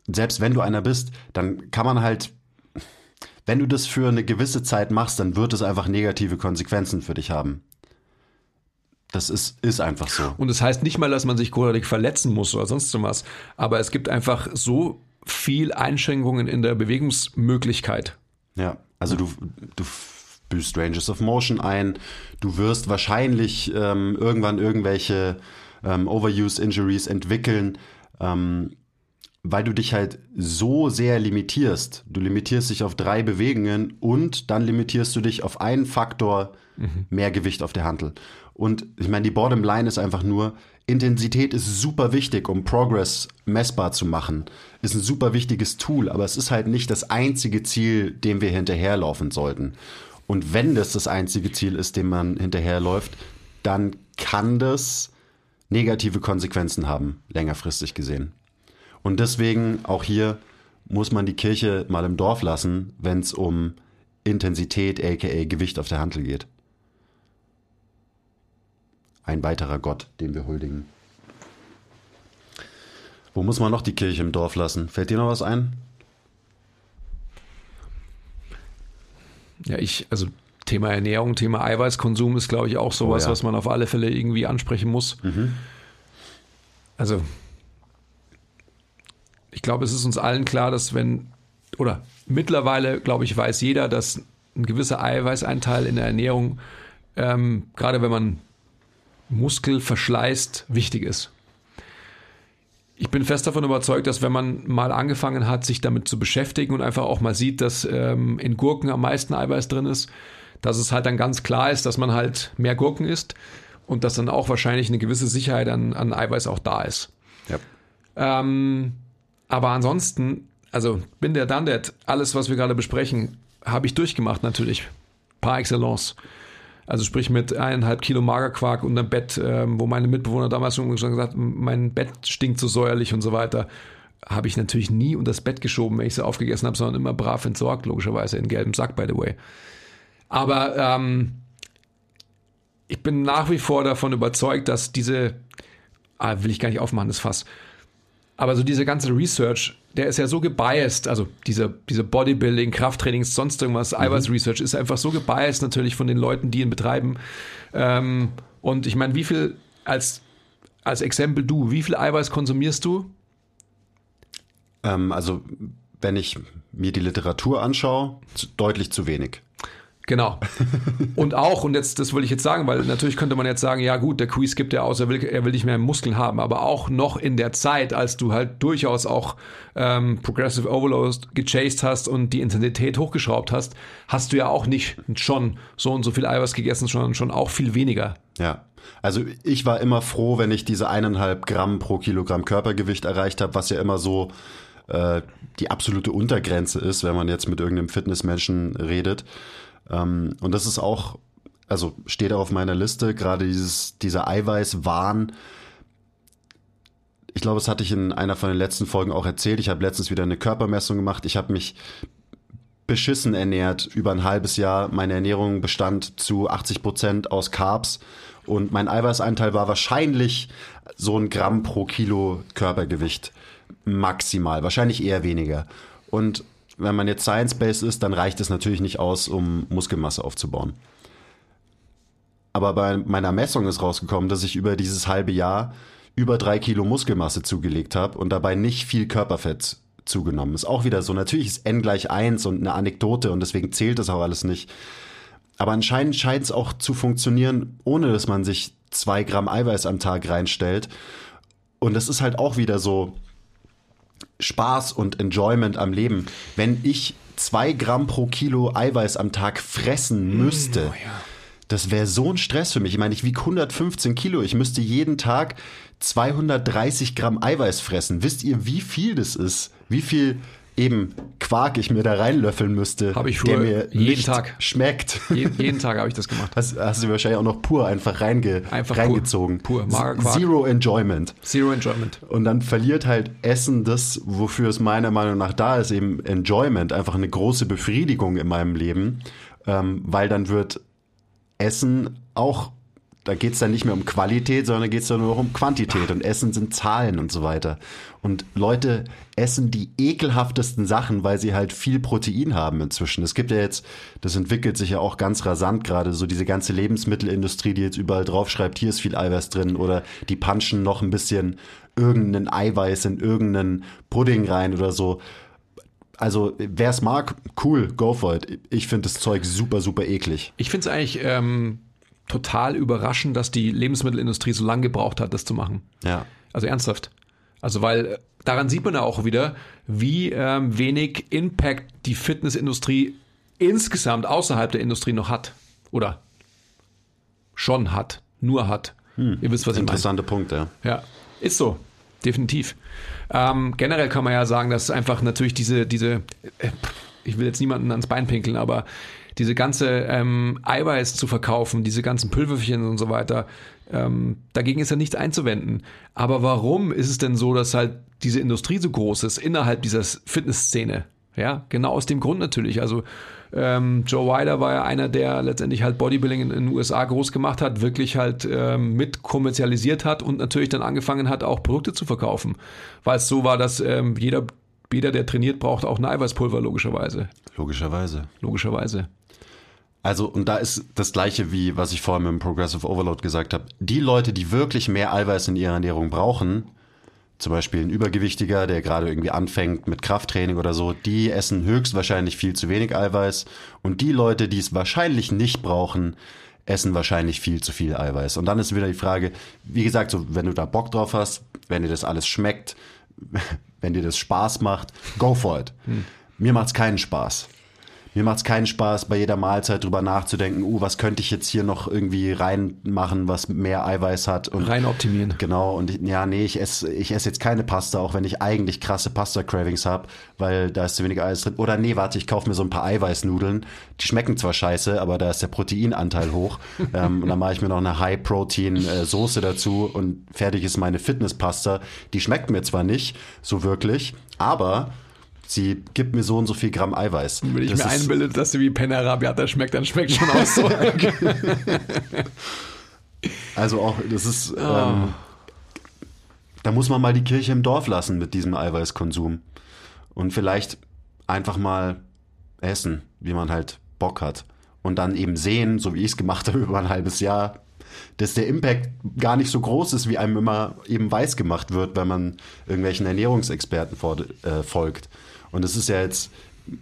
selbst wenn du einer bist, dann kann man halt, wenn du das für eine gewisse Zeit machst, dann wird es einfach negative Konsequenzen für dich haben. Das ist, ist einfach so. Und das heißt nicht mal, dass man sich großartig verletzen muss oder sonst was. Aber es gibt einfach so viel Einschränkungen in der Bewegungsmöglichkeit. Ja, also du, du büßt Ranges of Motion ein. Du wirst wahrscheinlich ähm, irgendwann irgendwelche ähm, Overuse-Injuries entwickeln. Ähm, weil du dich halt so sehr limitierst. Du limitierst dich auf drei Bewegungen und dann limitierst du dich auf einen Faktor mhm. mehr Gewicht auf der Handel. Und ich meine, die Bottom Line ist einfach nur, Intensität ist super wichtig, um Progress messbar zu machen. Ist ein super wichtiges Tool, aber es ist halt nicht das einzige Ziel, dem wir hinterherlaufen sollten. Und wenn das das einzige Ziel ist, dem man hinterherläuft, dann kann das negative Konsequenzen haben, längerfristig gesehen. Und deswegen auch hier muss man die Kirche mal im Dorf lassen, wenn es um Intensität, aka Gewicht auf der Hantel geht. Ein weiterer Gott, den wir huldigen. Wo muss man noch die Kirche im Dorf lassen? Fällt dir noch was ein? Ja, ich, also Thema Ernährung, Thema Eiweißkonsum ist, glaube ich, auch sowas, oh ja. was man auf alle Fälle irgendwie ansprechen muss. Mhm. Also ich glaube, es ist uns allen klar, dass wenn, oder mittlerweile, glaube ich, weiß jeder, dass ein gewisser Eiweißeinteil in der Ernährung, ähm, gerade wenn man Muskel verschleißt, wichtig ist. Ich bin fest davon überzeugt, dass wenn man mal angefangen hat, sich damit zu beschäftigen und einfach auch mal sieht, dass ähm, in Gurken am meisten Eiweiß drin ist, dass es halt dann ganz klar ist, dass man halt mehr Gurken isst und dass dann auch wahrscheinlich eine gewisse Sicherheit an, an Eiweiß auch da ist. Ja. Ähm, aber ansonsten, also bin der Dandet, alles, was wir gerade besprechen, habe ich durchgemacht natürlich. Par excellence. Also sprich mit eineinhalb Kilo Magerquark und einem Bett, ähm, wo meine Mitbewohner damals schon gesagt haben, mein Bett stinkt so säuerlich und so weiter, habe ich natürlich nie unter das Bett geschoben, wenn ich sie aufgegessen habe, sondern immer brav entsorgt, logischerweise in gelbem Sack, by the way. Aber ähm, ich bin nach wie vor davon überzeugt, dass diese, ah, will ich gar nicht aufmachen, das Fass, aber so diese ganze Research, der ist ja so gebiased, also diese, diese Bodybuilding, Krafttrainings, sonst irgendwas, mhm. Eiweiß-Research ist einfach so gebiased natürlich von den Leuten, die ihn betreiben. Ähm, und ich meine, wie viel, als, als Exempel du, wie viel Eiweiß konsumierst du? Ähm, also, wenn ich mir die Literatur anschaue, deutlich zu wenig. Genau. Und auch, und jetzt, das wollte ich jetzt sagen, weil natürlich könnte man jetzt sagen, ja gut, der Quiz gibt ja aus, er will, er will nicht mehr Muskeln haben, aber auch noch in der Zeit, als du halt durchaus auch ähm, Progressive Overload gechased hast und die Intensität hochgeschraubt hast, hast du ja auch nicht schon so und so viel Eiweiß gegessen, sondern schon auch viel weniger. Ja. Also ich war immer froh, wenn ich diese eineinhalb Gramm pro Kilogramm Körpergewicht erreicht habe, was ja immer so äh, die absolute Untergrenze ist, wenn man jetzt mit irgendeinem Fitnessmenschen redet. Ähm, und das ist auch, also steht auch auf meiner Liste, gerade dieses, dieser Eiweißwahn. Ich glaube, das hatte ich in einer von den letzten Folgen auch erzählt. Ich habe letztens wieder eine Körpermessung gemacht. Ich habe mich beschissen ernährt über ein halbes Jahr. Meine Ernährung bestand zu 80 Prozent aus Carbs und mein Eiweißeinteil war wahrscheinlich so ein Gramm pro Kilo Körpergewicht maximal, wahrscheinlich eher weniger. Und wenn man jetzt Science-Based ist, dann reicht es natürlich nicht aus, um Muskelmasse aufzubauen. Aber bei meiner Messung ist rausgekommen, dass ich über dieses halbe Jahr über drei Kilo Muskelmasse zugelegt habe und dabei nicht viel Körperfett zugenommen. Ist auch wieder so. Natürlich ist n gleich eins und eine Anekdote und deswegen zählt das auch alles nicht. Aber anscheinend scheint es auch zu funktionieren, ohne dass man sich zwei Gramm Eiweiß am Tag reinstellt. Und das ist halt auch wieder so, Spaß und Enjoyment am Leben. Wenn ich zwei Gramm pro Kilo Eiweiß am Tag fressen mm, müsste, oh ja. das wäre so ein Stress für mich. Ich meine, ich wiege 115 Kilo. Ich müsste jeden Tag 230 Gramm Eiweiß fressen. Wisst ihr, wie viel das ist? Wie viel eben Quark ich mir da reinlöffeln müsste, hab ich früher, der mir jeden Tag schmeckt. Jeden, jeden Tag habe ich das gemacht. Hast, hast, du wahrscheinlich auch noch pur einfach, reinge, einfach reingezogen. Pur, pur. Zero Enjoyment. Zero Enjoyment. Und dann verliert halt Essen das, wofür es meiner Meinung nach da ist, eben Enjoyment, einfach eine große Befriedigung in meinem Leben, ähm, weil dann wird Essen auch da geht es dann nicht mehr um Qualität, sondern geht es dann nur noch um Quantität. Und Essen sind Zahlen und so weiter. Und Leute essen die ekelhaftesten Sachen, weil sie halt viel Protein haben inzwischen. Es gibt ja jetzt, das entwickelt sich ja auch ganz rasant gerade, so diese ganze Lebensmittelindustrie, die jetzt überall draufschreibt, hier ist viel Eiweiß drin oder die punchen noch ein bisschen irgendeinen Eiweiß in irgendeinen Pudding rein oder so. Also, wer es mag, cool, go for it. Ich finde das Zeug super, super eklig. Ich finde es eigentlich ähm, total überraschend, dass die Lebensmittelindustrie so lange gebraucht hat, das zu machen. Ja. Also ernsthaft. Also weil äh, daran sieht man ja auch wieder, wie ähm, wenig Impact die Fitnessindustrie insgesamt außerhalb der Industrie noch hat. Oder schon hat, nur hat. Hm. Ihr wisst, was ich meine. Interessante Punkt, ja. Ja, ist so. Definitiv. Ähm, generell kann man ja sagen, dass einfach natürlich diese, diese, äh, ich will jetzt niemanden ans Bein pinkeln, aber diese ganze ähm, Eiweiß zu verkaufen, diese ganzen Pülverchen und so weiter, ähm, dagegen ist ja nichts einzuwenden. Aber warum ist es denn so, dass halt diese Industrie so groß ist innerhalb dieser Fitnessszene? Ja, genau aus dem Grund natürlich. Also ähm, Joe Weider war ja einer, der letztendlich halt Bodybuilding in, in den USA groß gemacht hat, wirklich halt ähm, mit kommerzialisiert hat und natürlich dann angefangen hat, auch Produkte zu verkaufen. Weil es so war, dass ähm, jeder, jeder, der trainiert, braucht auch ein Eiweißpulver, logischerweise. Logischerweise. Logischerweise. Also, und da ist das gleiche wie, was ich vorhin mit dem Progressive Overload gesagt habe. Die Leute, die wirklich mehr Eiweiß in ihrer Ernährung brauchen, zum Beispiel ein Übergewichtiger, der gerade irgendwie anfängt mit Krafttraining oder so, die essen höchstwahrscheinlich viel zu wenig Eiweiß. Und die Leute, die es wahrscheinlich nicht brauchen, essen wahrscheinlich viel zu viel Eiweiß. Und dann ist wieder die Frage, wie gesagt, so, wenn du da Bock drauf hast, wenn dir das alles schmeckt, wenn dir das Spaß macht, go for it. Hm. Mir macht's keinen Spaß. Mir macht es keinen Spaß, bei jeder Mahlzeit drüber nachzudenken, uh, was könnte ich jetzt hier noch irgendwie reinmachen, was mehr Eiweiß hat. Und, Rein optimieren. Genau, und ja, nee, ich esse ich ess jetzt keine Pasta, auch wenn ich eigentlich krasse Pasta-Cravings habe, weil da ist zu wenig Eiweiß drin. Oder nee, warte, ich kaufe mir so ein paar Eiweißnudeln. Die schmecken zwar scheiße, aber da ist der Proteinanteil hoch. ähm, und dann mache ich mir noch eine High-Protein-Soße dazu und fertig ist meine Fitness-Pasta. Die schmeckt mir zwar nicht so wirklich, aber sie gibt mir so und so viel Gramm Eiweiß. Wenn ich das mir einbilde, dass sie wie Penna Rabiata schmeckt, dann schmeckt schon auch so. also auch, das ist, oh. ähm, da muss man mal die Kirche im Dorf lassen mit diesem Eiweißkonsum. Und vielleicht einfach mal essen, wie man halt Bock hat. Und dann eben sehen, so wie ich es gemacht habe über ein halbes Jahr, dass der Impact gar nicht so groß ist, wie einem immer eben weiß gemacht wird, wenn man irgendwelchen Ernährungsexperten äh, folgt. Und es ist ja jetzt,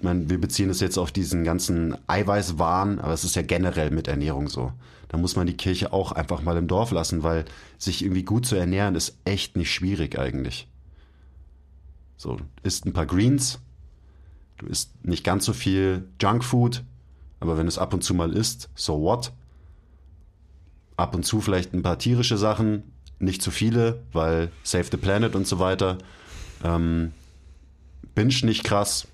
man, wir beziehen es jetzt auf diesen ganzen Eiweißwahn, aber es ist ja generell mit Ernährung so. Da muss man die Kirche auch einfach mal im Dorf lassen, weil sich irgendwie gut zu ernähren ist echt nicht schwierig eigentlich. So, isst ein paar Greens, du isst nicht ganz so viel Junkfood, aber wenn es ab und zu mal isst, so what? Ab und zu vielleicht ein paar tierische Sachen, nicht zu viele, weil Save the Planet und so weiter. Ähm, Binge nicht krass.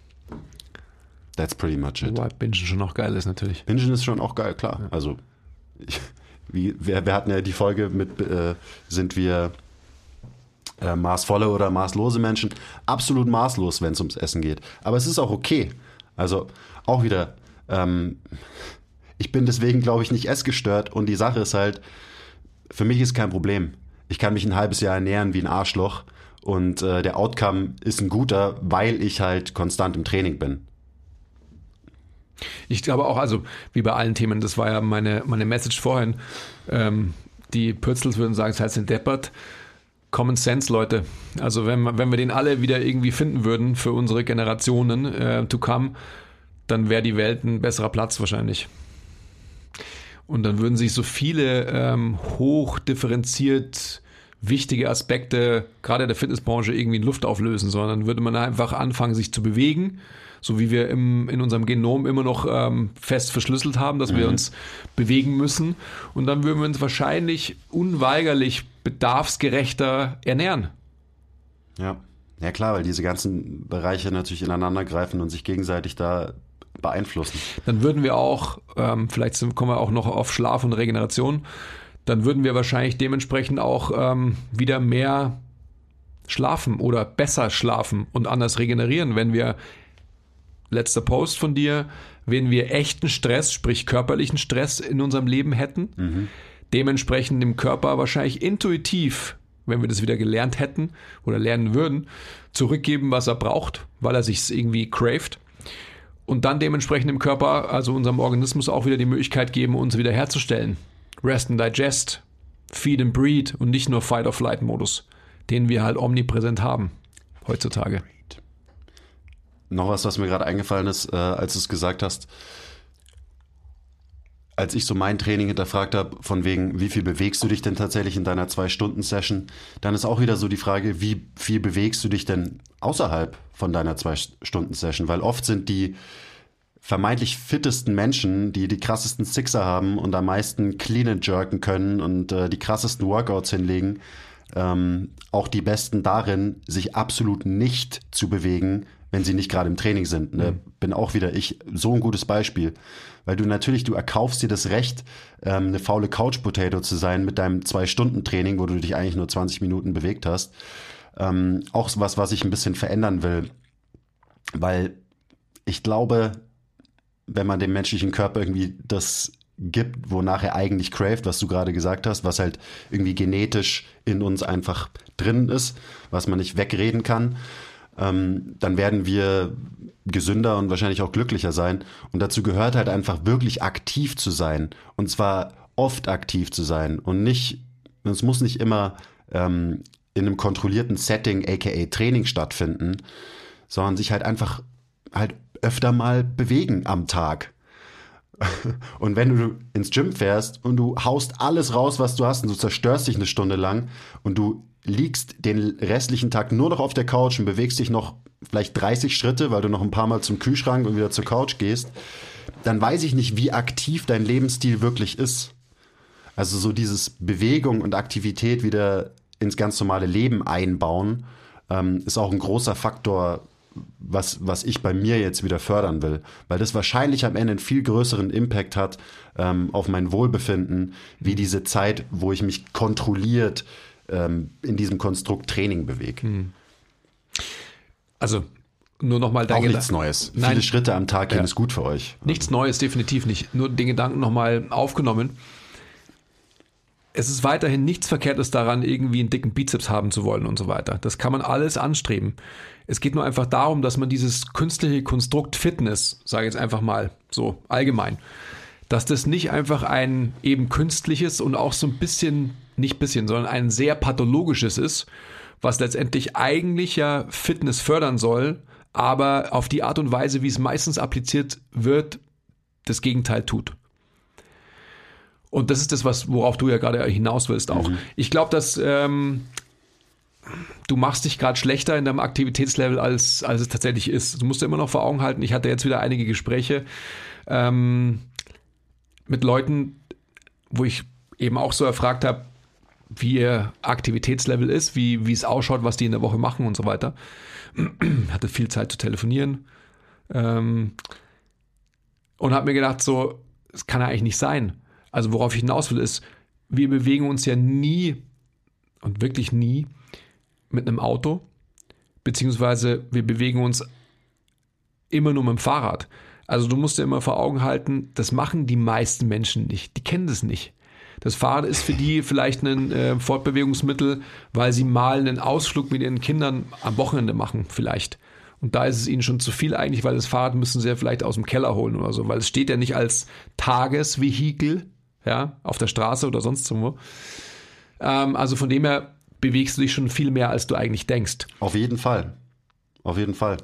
That's pretty much it. Wobei Bingen schon auch geil ist, natürlich. Bingen ist schon auch geil, klar. Ja. Also, ich, wie, wir, wir, hatten ja die Folge mit, äh, sind wir äh, maßvolle oder maßlose Menschen? Absolut maßlos, wenn es ums Essen geht. Aber es ist auch okay. Also, auch wieder, ähm, ich bin deswegen, glaube ich, nicht essgestört und die Sache ist halt, für mich ist kein Problem. Ich kann mich ein halbes Jahr ernähren wie ein Arschloch und äh, der Outcome ist ein guter, weil ich halt konstant im Training bin. Ich glaube auch, also wie bei allen Themen, das war ja meine, meine Message vorhin. Ähm, die Pürzels würden sagen, es heißt in deppert. Common Sense, Leute. Also wenn, wenn wir den alle wieder irgendwie finden würden für unsere Generationen äh, to come, dann wäre die Welt ein besserer Platz wahrscheinlich. Und dann würden sich so viele ähm, hoch differenziert wichtige Aspekte gerade der Fitnessbranche irgendwie in Luft auflösen, sondern würde man einfach anfangen, sich zu bewegen, so wie wir im, in unserem Genom immer noch ähm, fest verschlüsselt haben, dass mhm. wir uns bewegen müssen. Und dann würden wir uns wahrscheinlich unweigerlich bedarfsgerechter ernähren. Ja. Ja klar, weil diese ganzen Bereiche natürlich ineinander greifen und sich gegenseitig da beeinflussen. Dann würden wir auch, ähm, vielleicht kommen wir auch noch auf Schlaf und Regeneration, dann würden wir wahrscheinlich dementsprechend auch ähm, wieder mehr schlafen oder besser schlafen und anders regenerieren, wenn wir, letzter Post von dir, wenn wir echten Stress, sprich körperlichen Stress in unserem Leben hätten, mhm. dementsprechend dem Körper wahrscheinlich intuitiv, wenn wir das wieder gelernt hätten oder lernen würden, zurückgeben, was er braucht, weil er sich irgendwie craved. Und dann dementsprechend dem Körper, also unserem Organismus auch wieder die Möglichkeit geben, uns wieder herzustellen. Rest and Digest, Feed and Breed und nicht nur Fight-of-Flight-Modus, den wir halt omnipräsent haben heutzutage. Noch was, was mir gerade eingefallen ist, äh, als du es gesagt hast, als ich so mein Training hinterfragt habe, von wegen, wie viel bewegst du dich denn tatsächlich in deiner Zwei-Stunden-Session, dann ist auch wieder so die Frage, wie viel bewegst du dich denn außerhalb von deiner Zwei-Stunden-Session? Weil oft sind die vermeintlich fittesten Menschen, die die krassesten Sixer haben und am meisten clean and jerken können und äh, die krassesten Workouts hinlegen, ähm, auch die besten darin, sich absolut nicht zu bewegen, wenn sie nicht gerade im Training sind. Ne? Mhm. Bin auch wieder ich so ein gutes Beispiel. Weil du natürlich, du erkaufst dir das Recht, ähm, eine faule Couch-Potato zu sein mit deinem Zwei-Stunden-Training, wo du dich eigentlich nur 20 Minuten bewegt hast. Ähm, auch was, was ich ein bisschen verändern will. Weil ich glaube, wenn man dem menschlichen Körper irgendwie das gibt, wonach er eigentlich craved, was du gerade gesagt hast, was halt irgendwie genetisch in uns einfach drin ist, was man nicht wegreden kann, ähm, dann werden wir gesünder und wahrscheinlich auch glücklicher sein. Und dazu gehört halt einfach wirklich aktiv zu sein. Und zwar oft aktiv zu sein und nicht, es muss nicht immer ähm, in einem kontrollierten Setting, aka Training stattfinden, sondern sich halt einfach halt öfter mal bewegen am Tag. Und wenn du ins Gym fährst und du haust alles raus, was du hast und du zerstörst dich eine Stunde lang und du liegst den restlichen Tag nur noch auf der Couch und bewegst dich noch vielleicht 30 Schritte, weil du noch ein paar Mal zum Kühlschrank und wieder zur Couch gehst, dann weiß ich nicht, wie aktiv dein Lebensstil wirklich ist. Also so dieses Bewegung und Aktivität wieder ins ganz normale Leben einbauen, ähm, ist auch ein großer Faktor, was, was ich bei mir jetzt wieder fördern will. Weil das wahrscheinlich am Ende einen viel größeren Impact hat ähm, auf mein Wohlbefinden, wie diese Zeit, wo ich mich kontrolliert ähm, in diesem Konstrukt Training bewege. Hm. Also nur nochmal Auch nichts Neues. Nein. Viele Schritte am Tag gehen ja. ist gut für euch. Nichts Neues, definitiv nicht. Nur den Gedanken nochmal aufgenommen. Es ist weiterhin nichts Verkehrtes daran, irgendwie einen dicken Bizeps haben zu wollen und so weiter. Das kann man alles anstreben. Es geht nur einfach darum, dass man dieses künstliche Konstrukt Fitness, sage ich jetzt einfach mal so allgemein, dass das nicht einfach ein eben künstliches und auch so ein bisschen, nicht bisschen, sondern ein sehr pathologisches ist, was letztendlich eigentlich ja Fitness fördern soll, aber auf die Art und Weise, wie es meistens appliziert wird, das Gegenteil tut. Und das ist das, was, worauf du ja gerade hinaus willst auch. Mhm. Ich glaube, dass ähm, du machst dich gerade schlechter in deinem Aktivitätslevel, als, als es tatsächlich ist. Du musst dir immer noch vor Augen halten, ich hatte jetzt wieder einige Gespräche ähm, mit Leuten, wo ich eben auch so erfragt habe, wie ihr Aktivitätslevel ist, wie, wie es ausschaut, was die in der Woche machen und so weiter. hatte viel Zeit zu telefonieren. Ähm, und habe mir gedacht, so, das kann ja eigentlich nicht sein. Also worauf ich hinaus will, ist, wir bewegen uns ja nie und wirklich nie mit einem Auto, beziehungsweise wir bewegen uns immer nur mit dem Fahrrad. Also du musst dir immer vor Augen halten, das machen die meisten Menschen nicht. Die kennen das nicht. Das Fahrrad ist für die vielleicht ein äh, Fortbewegungsmittel, weil sie mal einen Ausflug mit ihren Kindern am Wochenende machen, vielleicht. Und da ist es ihnen schon zu viel eigentlich, weil das Fahrrad müssen sie ja vielleicht aus dem Keller holen oder so, weil es steht ja nicht als Tagesvehikel, ja, auf der Straße oder sonst wo. Ähm, also von dem her bewegst du dich schon viel mehr, als du eigentlich denkst. Auf jeden Fall. Auf jeden Fall.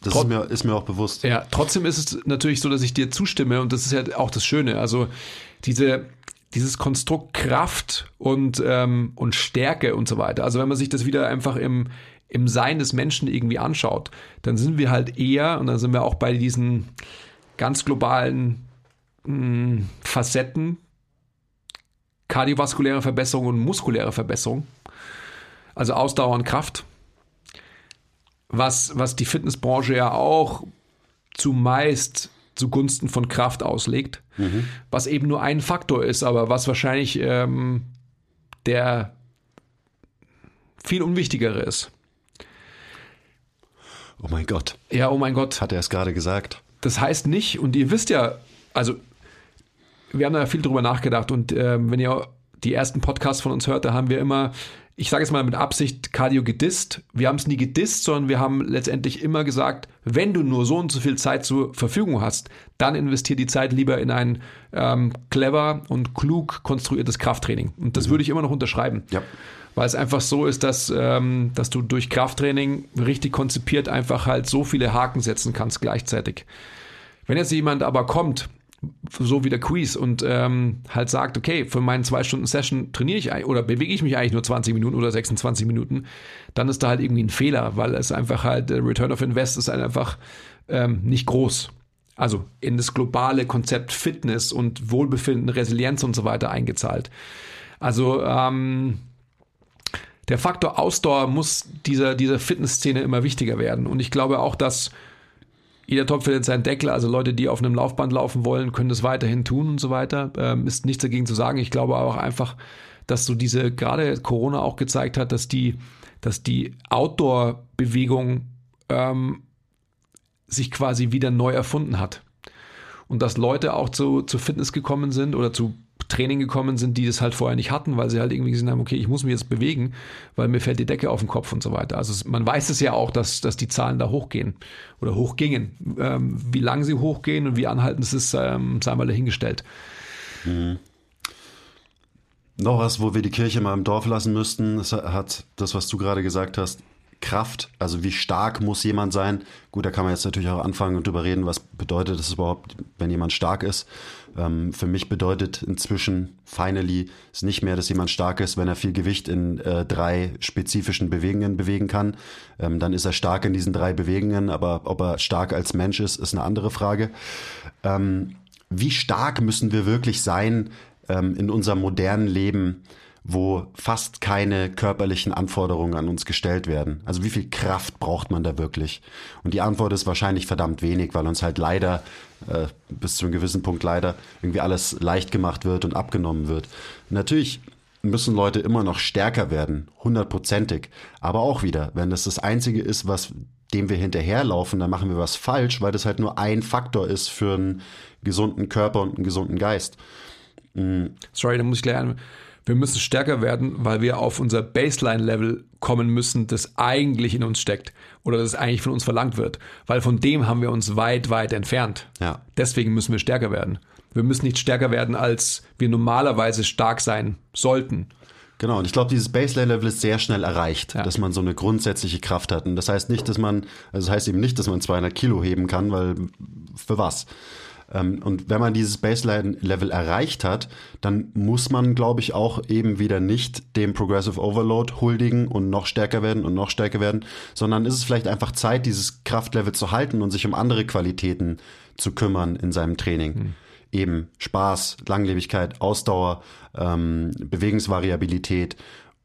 Das Trot ist, mir, ist mir auch bewusst. Ja, trotzdem ist es natürlich so, dass ich dir zustimme und das ist ja auch das Schöne. Also diese, dieses Konstrukt Kraft und, ähm, und Stärke und so weiter. Also wenn man sich das wieder einfach im, im Sein des Menschen irgendwie anschaut, dann sind wir halt eher, und dann sind wir auch bei diesen ganz globalen mh, hm, Facetten, kardiovaskuläre Verbesserung und muskuläre Verbesserung, also Ausdauer und Kraft, was, was die Fitnessbranche ja auch zumeist zugunsten von Kraft auslegt, mhm. was eben nur ein Faktor ist, aber was wahrscheinlich ähm, der viel unwichtigere ist. Oh mein Gott. Ja, oh mein Gott. Hat er es gerade gesagt. Das heißt nicht, und ihr wisst ja, also wir haben da viel drüber nachgedacht und äh, wenn ihr die ersten Podcasts von uns hört, da haben wir immer ich sage es mal mit Absicht, Cardio gedisst. Wir haben es nie gedisst, sondern wir haben letztendlich immer gesagt, wenn du nur so und so viel Zeit zur Verfügung hast, dann investier die Zeit lieber in ein ähm, clever und klug konstruiertes Krafttraining. Und das mhm. würde ich immer noch unterschreiben. Ja. Weil es einfach so ist, dass, ähm, dass du durch Krafttraining richtig konzipiert einfach halt so viele Haken setzen kannst gleichzeitig. Wenn jetzt jemand aber kommt so wie der Quiz und ähm, halt sagt, okay, für meinen zwei Stunden Session trainiere ich oder bewege ich mich eigentlich nur 20 Minuten oder 26 Minuten, dann ist da halt irgendwie ein Fehler, weil es einfach halt, der Return of Invest ist halt einfach ähm, nicht groß. Also in das globale Konzept Fitness und Wohlbefinden, Resilienz und so weiter eingezahlt. Also ähm, der Faktor Ausdauer muss dieser, dieser Fitnessszene immer wichtiger werden. Und ich glaube auch, dass jeder Topf findet seinen Deckel, also Leute, die auf einem Laufband laufen wollen, können das weiterhin tun und so weiter. Ähm, ist nichts dagegen zu sagen. Ich glaube auch einfach, dass so diese, gerade Corona auch gezeigt hat, dass die, dass die Outdoor-Bewegung ähm, sich quasi wieder neu erfunden hat. Und dass Leute auch zu, zu Fitness gekommen sind oder zu Training gekommen sind, die das halt vorher nicht hatten, weil sie halt irgendwie gesehen haben, okay, ich muss mich jetzt bewegen, weil mir fällt die Decke auf den Kopf und so weiter. Also man weiß es ja auch, dass, dass die Zahlen da hochgehen oder hochgingen. Ähm, wie lang sie hochgehen und wie anhaltend es ist, ähm, sei mal dahingestellt. Mhm. Noch was, wo wir die Kirche mal im Dorf lassen müssten, das hat das, was du gerade gesagt hast, Kraft, also wie stark muss jemand sein? Gut, da kann man jetzt natürlich auch anfangen und drüber reden, was bedeutet das überhaupt, wenn jemand stark ist. Ähm, für mich bedeutet inzwischen, finally, ist nicht mehr, dass jemand stark ist, wenn er viel Gewicht in äh, drei spezifischen Bewegungen bewegen kann. Ähm, dann ist er stark in diesen drei Bewegungen, aber ob er stark als Mensch ist, ist eine andere Frage. Ähm, wie stark müssen wir wirklich sein ähm, in unserem modernen Leben? Wo fast keine körperlichen Anforderungen an uns gestellt werden. Also wie viel Kraft braucht man da wirklich? Und die Antwort ist wahrscheinlich verdammt wenig, weil uns halt leider, äh, bis zu einem gewissen Punkt leider, irgendwie alles leicht gemacht wird und abgenommen wird. Natürlich müssen Leute immer noch stärker werden, hundertprozentig. Aber auch wieder, wenn das das Einzige ist, was dem wir hinterherlaufen, dann machen wir was falsch, weil das halt nur ein Faktor ist für einen gesunden Körper und einen gesunden Geist. Mhm. Sorry, da muss ich lernen wir müssen stärker werden, weil wir auf unser Baseline-Level kommen müssen, das eigentlich in uns steckt oder das eigentlich von uns verlangt wird. Weil von dem haben wir uns weit, weit entfernt. Ja. Deswegen müssen wir stärker werden. Wir müssen nicht stärker werden, als wir normalerweise stark sein sollten. Genau, und ich glaube, dieses Baseline-Level ist sehr schnell erreicht, ja. dass man so eine grundsätzliche Kraft hat. Und das heißt nicht, dass man, also das heißt eben nicht, dass man 200 Kilo heben kann, weil für was? Ähm, und wenn man dieses Baseline-Level erreicht hat, dann muss man, glaube ich, auch eben wieder nicht dem Progressive Overload huldigen und noch stärker werden und noch stärker werden, sondern ist es vielleicht einfach Zeit, dieses Kraftlevel zu halten und sich um andere Qualitäten zu kümmern in seinem Training. Hm eben Spaß, Langlebigkeit, Ausdauer, ähm, Bewegungsvariabilität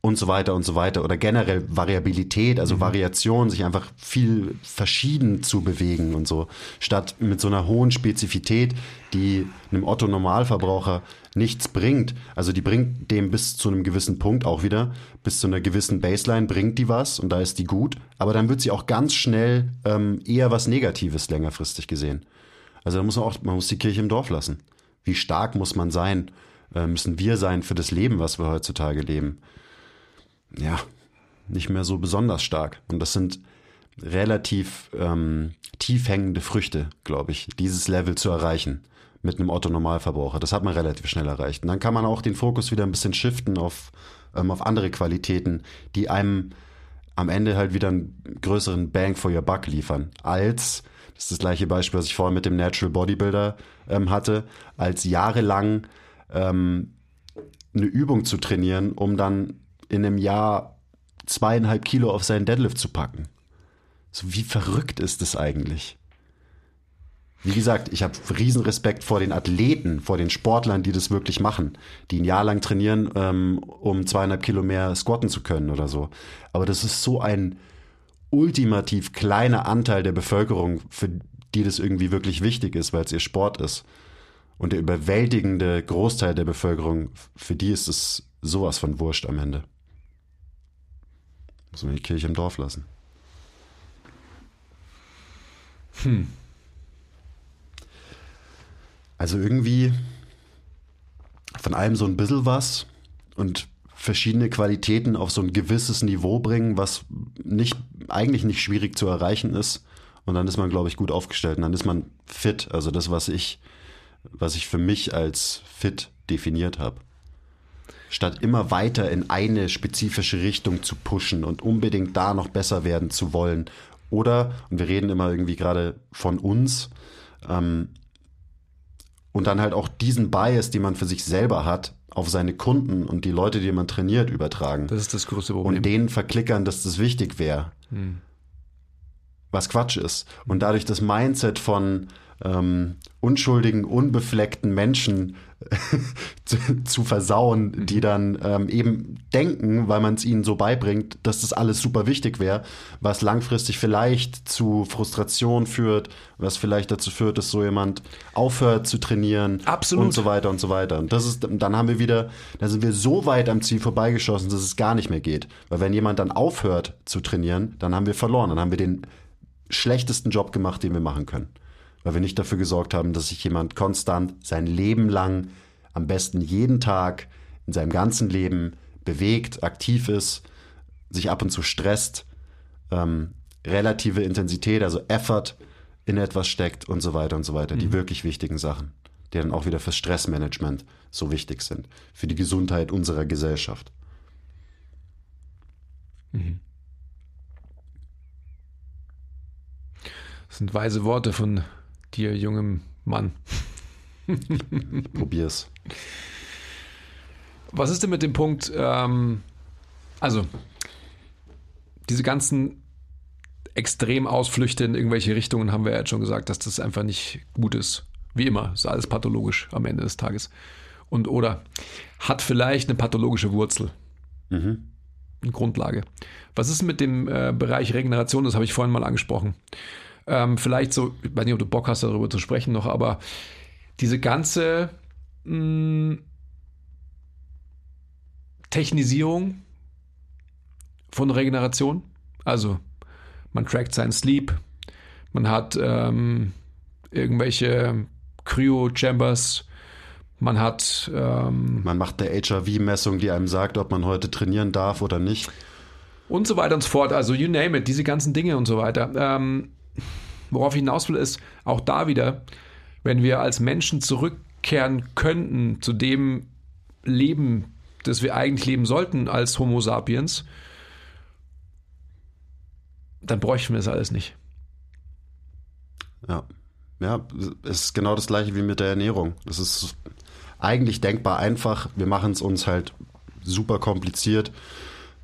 und so weiter und so weiter oder generell Variabilität, also mhm. Variation, sich einfach viel verschieden zu bewegen und so, statt mit so einer hohen Spezifität, die einem Otto Normalverbraucher nichts bringt. Also die bringt dem bis zu einem gewissen Punkt auch wieder, bis zu einer gewissen Baseline bringt die was und da ist die gut, aber dann wird sie auch ganz schnell ähm, eher was Negatives längerfristig gesehen. Also da muss man auch, man muss die Kirche im Dorf lassen. Wie stark muss man sein, äh, müssen wir sein für das Leben, was wir heutzutage leben? Ja, nicht mehr so besonders stark. Und das sind relativ ähm, tief hängende Früchte, glaube ich, dieses Level zu erreichen mit einem Otto-Normalverbraucher. Das hat man relativ schnell erreicht. Und dann kann man auch den Fokus wieder ein bisschen shiften auf, ähm, auf andere Qualitäten, die einem am Ende halt wieder einen größeren Bang for your Buck liefern, als, das ist das gleiche Beispiel, was ich vorhin mit dem Natural Bodybuilder ähm, hatte, als jahrelang ähm, eine Übung zu trainieren, um dann in einem Jahr zweieinhalb Kilo auf seinen Deadlift zu packen. So wie verrückt ist das eigentlich? Wie gesagt, ich habe Riesenrespekt vor den Athleten, vor den Sportlern, die das wirklich machen, die ein Jahr lang trainieren, ähm, um zweieinhalb Kilo mehr squatten zu können oder so. Aber das ist so ein ultimativ kleiner Anteil der Bevölkerung, für die das irgendwie wirklich wichtig ist, weil es ihr Sport ist. Und der überwältigende Großteil der Bevölkerung, für die ist es sowas von Wurscht am Ende. Muss man die Kirche im Dorf lassen. Hm. Also irgendwie von allem so ein bisschen was und verschiedene Qualitäten auf so ein gewisses Niveau bringen, was nicht, eigentlich nicht schwierig zu erreichen ist. Und dann ist man, glaube ich, gut aufgestellt. Und dann ist man fit. Also das, was ich, was ich für mich als fit definiert habe statt immer weiter in eine spezifische Richtung zu pushen und unbedingt da noch besser werden zu wollen. Oder, und wir reden immer irgendwie gerade von uns, ähm, und dann halt auch diesen Bias, den man für sich selber hat, auf seine Kunden und die Leute, die man trainiert, übertragen. Das ist das größte Problem. Und denen verklickern, dass das wichtig wäre. Hm. Was Quatsch ist. Und dadurch das Mindset von ähm, unschuldigen, unbefleckten Menschen zu, zu, versauen, die dann ähm, eben denken, weil man es ihnen so beibringt, dass das alles super wichtig wäre, was langfristig vielleicht zu Frustration führt, was vielleicht dazu führt, dass so jemand aufhört zu trainieren Absolut. und so weiter und so weiter. Und das ist, dann haben wir wieder, da sind wir so weit am Ziel vorbeigeschossen, dass es gar nicht mehr geht. Weil wenn jemand dann aufhört zu trainieren, dann haben wir verloren, dann haben wir den schlechtesten Job gemacht, den wir machen können weil wir nicht dafür gesorgt haben, dass sich jemand konstant sein Leben lang, am besten jeden Tag in seinem ganzen Leben bewegt, aktiv ist, sich ab und zu stresst, ähm, relative Intensität, also Effort in etwas steckt und so weiter und so weiter. Mhm. Die wirklich wichtigen Sachen, die dann auch wieder fürs Stressmanagement so wichtig sind, für die Gesundheit unserer Gesellschaft. Mhm. Das sind weise Worte von dir, jungem Mann. Probier's. Was ist denn mit dem Punkt, ähm, also diese ganzen Extremausflüchte in irgendwelche Richtungen haben wir ja jetzt schon gesagt, dass das einfach nicht gut ist. Wie immer, ist alles pathologisch am Ende des Tages. Und oder hat vielleicht eine pathologische Wurzel. Mhm. Eine Grundlage. Was ist mit dem äh, Bereich Regeneration? Das habe ich vorhin mal angesprochen. Ähm, vielleicht so, ich weiß nicht, ob du Bock hast, darüber zu sprechen noch, aber diese ganze mh, hm, Technisierung von Regeneration, also man trackt seinen Sleep, man hat ähm, irgendwelche Cryo-Chambers, man hat. Ähm, man macht eine HRV-Messung, die einem sagt, ob man heute trainieren darf oder nicht. Und so weiter und so fort. Also, you name it, diese ganzen Dinge und so weiter. Ähm, worauf ich hinaus will, ist auch da wieder, wenn wir als Menschen zurückkehren könnten zu dem Leben, das wir eigentlich leben sollten als Homo sapiens, dann bräuchten wir das alles nicht. Ja. Ja, es ist genau das gleiche wie mit der Ernährung. Es ist eigentlich denkbar einfach. Wir machen es uns halt super kompliziert.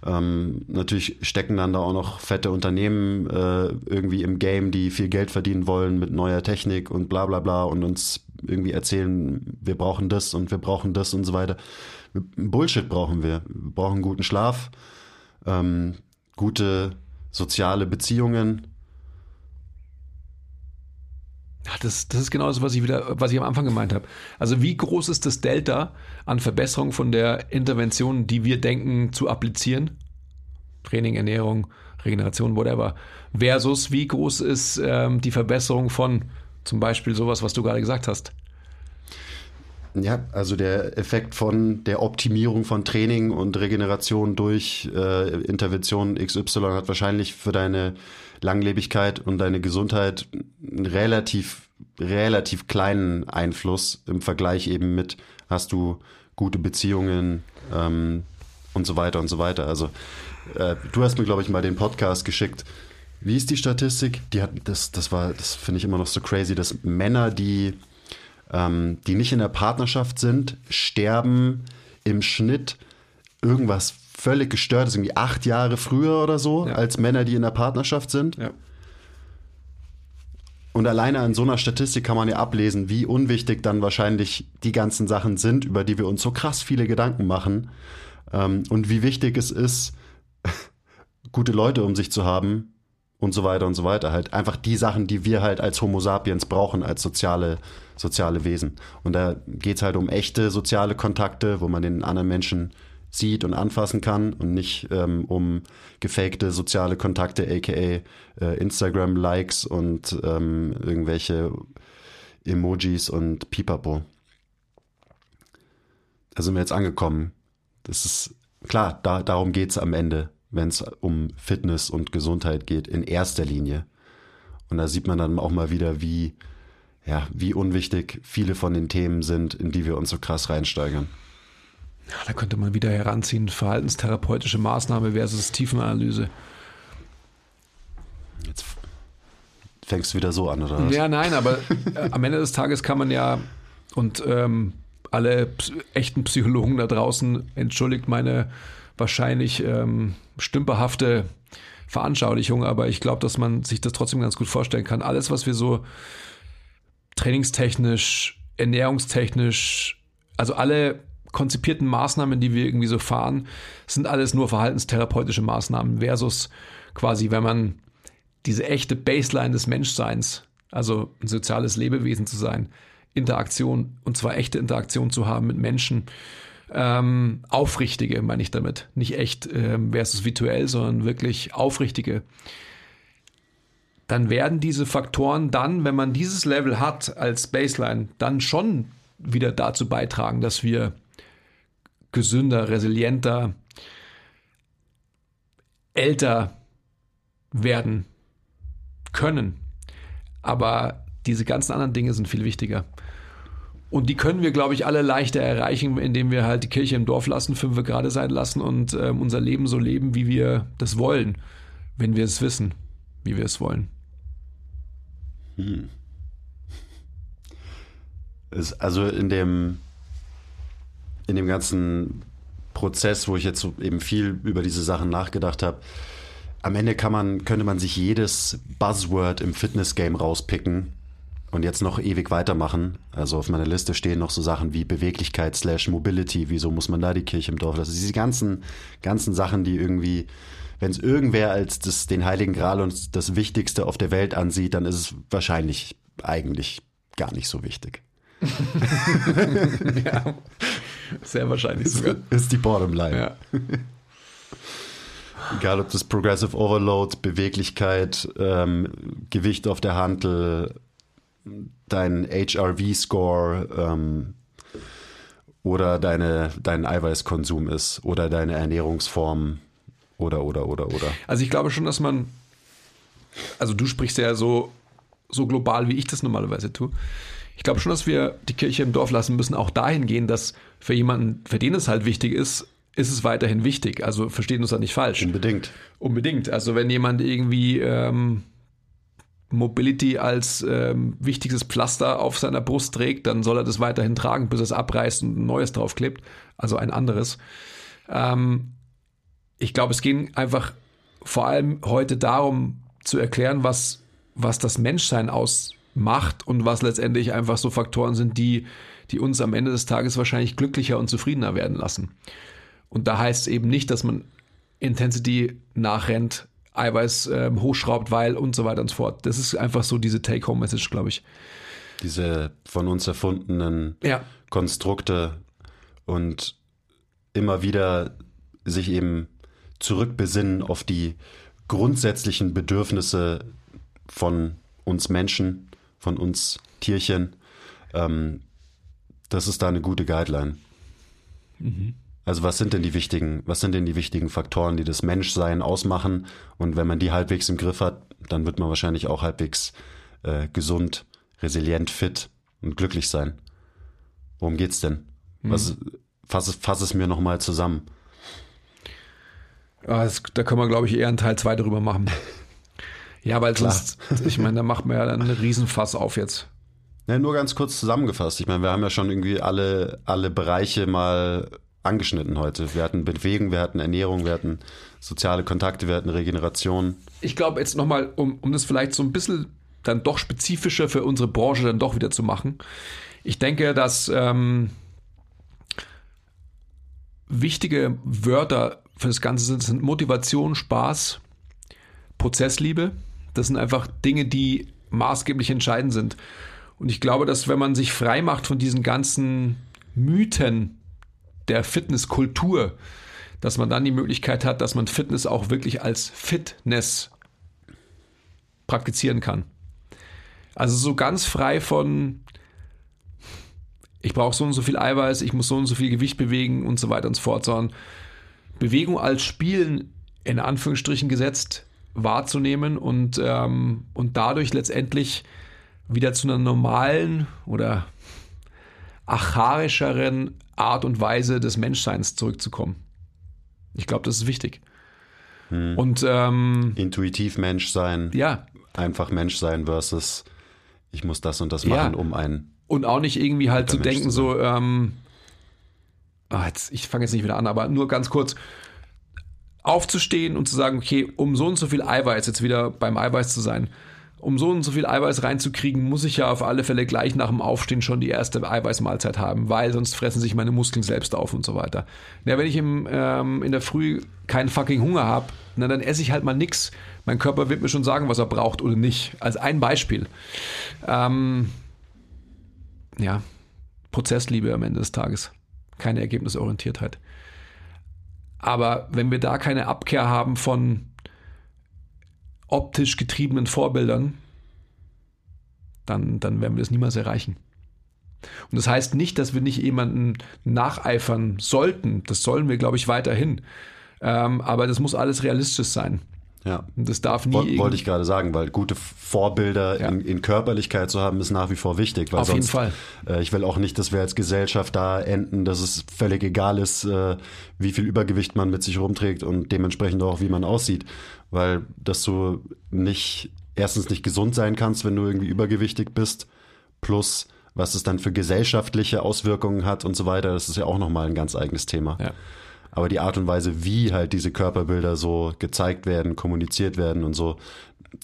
Ähm, natürlich stecken dann da auch noch fette Unternehmen äh, irgendwie im Game, die viel Geld verdienen wollen mit neuer Technik und bla bla bla und uns irgendwie erzählen, wir brauchen das und wir brauchen das und so weiter. Bullshit brauchen wir. Wir brauchen guten Schlaf, ähm, gute soziale Beziehungen. Das, das ist genau das, was ich wieder, was ich am Anfang gemeint habe. Also wie groß ist das Delta an Verbesserung von der Intervention, die wir denken zu applizieren? Training, Ernährung, Regeneration, whatever. Versus wie groß ist ähm, die Verbesserung von zum Beispiel sowas, was du gerade gesagt hast? Ja, also der Effekt von der Optimierung von Training und Regeneration durch äh, Intervention XY hat wahrscheinlich für deine Langlebigkeit und deine Gesundheit einen relativ, relativ kleinen Einfluss im Vergleich eben mit, hast du gute Beziehungen ähm, und so weiter und so weiter. Also äh, du hast mir, glaube ich, mal den Podcast geschickt. Wie ist die Statistik? Die hat, das, das war, das finde ich immer noch so crazy, dass Männer, die ähm, die nicht in der Partnerschaft sind, sterben im Schnitt irgendwas völlig gestört ist, irgendwie acht Jahre früher oder so, ja. als Männer, die in der Partnerschaft sind. Ja. Und alleine an so einer Statistik kann man ja ablesen, wie unwichtig dann wahrscheinlich die ganzen Sachen sind, über die wir uns so krass viele Gedanken machen. Ähm, und wie wichtig es ist, gute Leute um sich zu haben und so weiter und so weiter. Halt einfach die Sachen, die wir halt als Homo sapiens brauchen, als soziale soziale Wesen. Und da geht es halt um echte soziale Kontakte, wo man den anderen Menschen sieht und anfassen kann und nicht ähm, um gefakte soziale Kontakte, aka äh, Instagram-Likes und ähm, irgendwelche Emojis und Pipapo. Da sind wir jetzt angekommen. Das ist klar, da, darum geht es am Ende, wenn es um Fitness und Gesundheit geht, in erster Linie. Und da sieht man dann auch mal wieder, wie ja, wie unwichtig viele von den Themen sind, in die wir uns so krass reinsteigern. Da könnte man wieder heranziehen, verhaltenstherapeutische Maßnahme versus Tiefenanalyse. Jetzt fängst du wieder so an, oder? Ja, nein, aber äh, am Ende des Tages kann man ja, und ähm, alle echten Psychologen da draußen, entschuldigt meine wahrscheinlich ähm, stümperhafte Veranschaulichung, aber ich glaube, dass man sich das trotzdem ganz gut vorstellen kann. Alles, was wir so trainingstechnisch, ernährungstechnisch, also alle konzipierten Maßnahmen, die wir irgendwie so fahren, sind alles nur verhaltenstherapeutische Maßnahmen versus quasi, wenn man diese echte Baseline des Menschseins, also ein soziales Lebewesen zu sein, Interaktion und zwar echte Interaktion zu haben mit Menschen, ähm, aufrichtige meine ich damit, nicht echt ähm, versus virtuell, sondern wirklich aufrichtige. Dann werden diese Faktoren dann, wenn man dieses Level hat als Baseline, dann schon wieder dazu beitragen, dass wir gesünder, resilienter, älter werden können. Aber diese ganzen anderen Dinge sind viel wichtiger. Und die können wir, glaube ich, alle leichter erreichen, indem wir halt die Kirche im Dorf lassen, fünf gerade sein lassen und äh, unser Leben so leben, wie wir das wollen, wenn wir es wissen, wie wir es wollen. Hm. Ist also in dem, in dem ganzen Prozess, wo ich jetzt so eben viel über diese Sachen nachgedacht habe, am Ende kann man, könnte man sich jedes Buzzword im Fitness-Game rauspicken und jetzt noch ewig weitermachen. Also auf meiner Liste stehen noch so Sachen wie Beweglichkeit slash Mobility, wieso muss man da die Kirche im Dorf lassen. Diese ganzen, ganzen Sachen, die irgendwie, wenn es irgendwer als das, den Heiligen Gral und das Wichtigste auf der Welt ansieht, dann ist es wahrscheinlich eigentlich gar nicht so wichtig. ja, sehr wahrscheinlich sogar. Ist die Bottomline. Ja. Egal ob das Progressive Overload, Beweglichkeit, ähm, Gewicht auf der Hantel, dein HRV-Score ähm, oder deine, dein Eiweißkonsum ist oder deine Ernährungsform oder, oder, oder, oder. Also ich glaube schon, dass man, also du sprichst ja so, so global, wie ich das normalerweise tue. Ich glaube schon, dass wir die Kirche im Dorf lassen müssen, auch dahin gehen, dass für jemanden, für den es halt wichtig ist, ist es weiterhin wichtig. Also versteht uns da nicht falsch. Unbedingt. Unbedingt. Also wenn jemand irgendwie ähm, Mobility als ähm, wichtigstes Pflaster auf seiner Brust trägt, dann soll er das weiterhin tragen, bis es abreißt und ein neues draufklebt. Also ein anderes. Ähm, ich glaube, es ging einfach vor allem heute darum zu erklären, was, was das Menschsein ausmacht und was letztendlich einfach so Faktoren sind, die, die uns am Ende des Tages wahrscheinlich glücklicher und zufriedener werden lassen. Und da heißt es eben nicht, dass man Intensity nachrennt, Eiweiß äh, hochschraubt, weil und so weiter und so fort. Das ist einfach so diese Take-Home-Message, glaube ich. Diese von uns erfundenen Ja. Konstrukte und immer wieder sich eben zurückbesinnen auf die grundsätzlichen Bedürfnisse von uns Menschen, von uns Tierchen. Ähm, das ist da eine gute Guideline. Also was sind denn die wichtigen, was sind denn die wichtigen Faktoren, die das Menschsein ausmachen? Und wenn man die halbwegs im Griff hat, dann wird man wahrscheinlich auch halbwegs äh, gesund, resilient, fit und glücklich sein. Worum geht's denn? Was, fass, es, fass es mir nochmal zusammen. Ah, das, da können wir, glaube ich, eher einen Teil 2 drüber machen. Ja, weil Klar. sonst, ich meine, da macht man ja dann einen Riesenfass auf jetzt. Ja, nur ganz kurz zusammengefasst. Ich meine, wir haben ja schon irgendwie alle, alle Bereiche mal angeschnitten heute. Wir hatten Bewegung, wir hatten Ernährung, wir hatten soziale Kontakte, wir hatten Regeneration. Ich glaube jetzt nochmal, um, um das vielleicht so ein bisschen dann doch spezifischer für unsere Branche dann doch wieder zu machen. Ich denke, dass ähm, wichtige Wörter für das Ganze sind, sind Motivation, Spaß, Prozessliebe. Das sind einfach Dinge, die maßgeblich entscheidend sind. Und ich glaube, dass wenn man sich frei macht von diesen ganzen Mythen der Fitnesskultur, dass man dann die Möglichkeit hat, dass man Fitness auch wirklich als Fitness praktizieren kann. Also so ganz frei von, ich brauche so und so viel Eiweiß, ich muss so und so viel Gewicht bewegen und so weiter und so fort, sondern Bewegung als Spielen in Anführungsstrichen gesetzt wahrzunehmen und, ähm, und dadurch letztendlich wieder zu einer normalen oder archaischeren Art und Weise des Menschseins zurückzukommen. Ich glaube, das ist wichtig. Und ähm, Intuitiv Mensch sein, ja, einfach Mensch sein versus ich muss das und das Ja. machen, um ein. und auch nicht irgendwie halt zu Mensch denken, zu so, ähm, ah, jetzt, ich fange jetzt nicht wieder an, aber nur ganz kurz aufzustehen und zu sagen, okay, um so und so viel Eiweiß, jetzt wieder beim Eiweiß zu sein, um so und so viel Eiweiß reinzukriegen, muss ich ja auf alle Fälle gleich nach dem Aufstehen schon die erste Eiweißmahlzeit haben, weil sonst fressen sich meine Muskeln selbst auf und so weiter. Ja, wenn ich im, ähm, in der Früh keinen fucking Hunger habe, dann esse ich halt mal nix. Mein Körper wird mir schon sagen, was er braucht oder nicht. Als ein Beispiel. Ähm, ja, Prozessliebe am Ende des Tages. Keine Ergebnisorientiertheit. Aber wenn wir da keine Abkehr haben von optisch getriebenen Vorbildern, dann, dann werden wir das niemals erreichen. Und das heißt nicht, dass wir nicht jemanden nacheifern sollten. Das sollen wir, glaube ich, weiterhin. Ähm, aber das muss alles realistisch sein. Ja. Und das darf nie. Woll- Wollte ich gerade sagen, weil gute Vorbilder Ja. in, in Körperlichkeit zu haben, ist nach wie vor wichtig. Auf jeden sonst, Fall. Äh, ich will auch nicht, dass wir als Gesellschaft da enden, dass es völlig egal ist, äh, wie viel Übergewicht man mit sich rumträgt und dementsprechend auch, wie man aussieht. Weil das so nicht erstens nicht gesund sein kannst, wenn du irgendwie übergewichtig bist, plus was es dann für gesellschaftliche Auswirkungen hat und so weiter. Das ist ja auch nochmal ein ganz eigenes Thema. Ja. Aber die Art und Weise, wie halt diese Körperbilder so gezeigt werden, kommuniziert werden und so,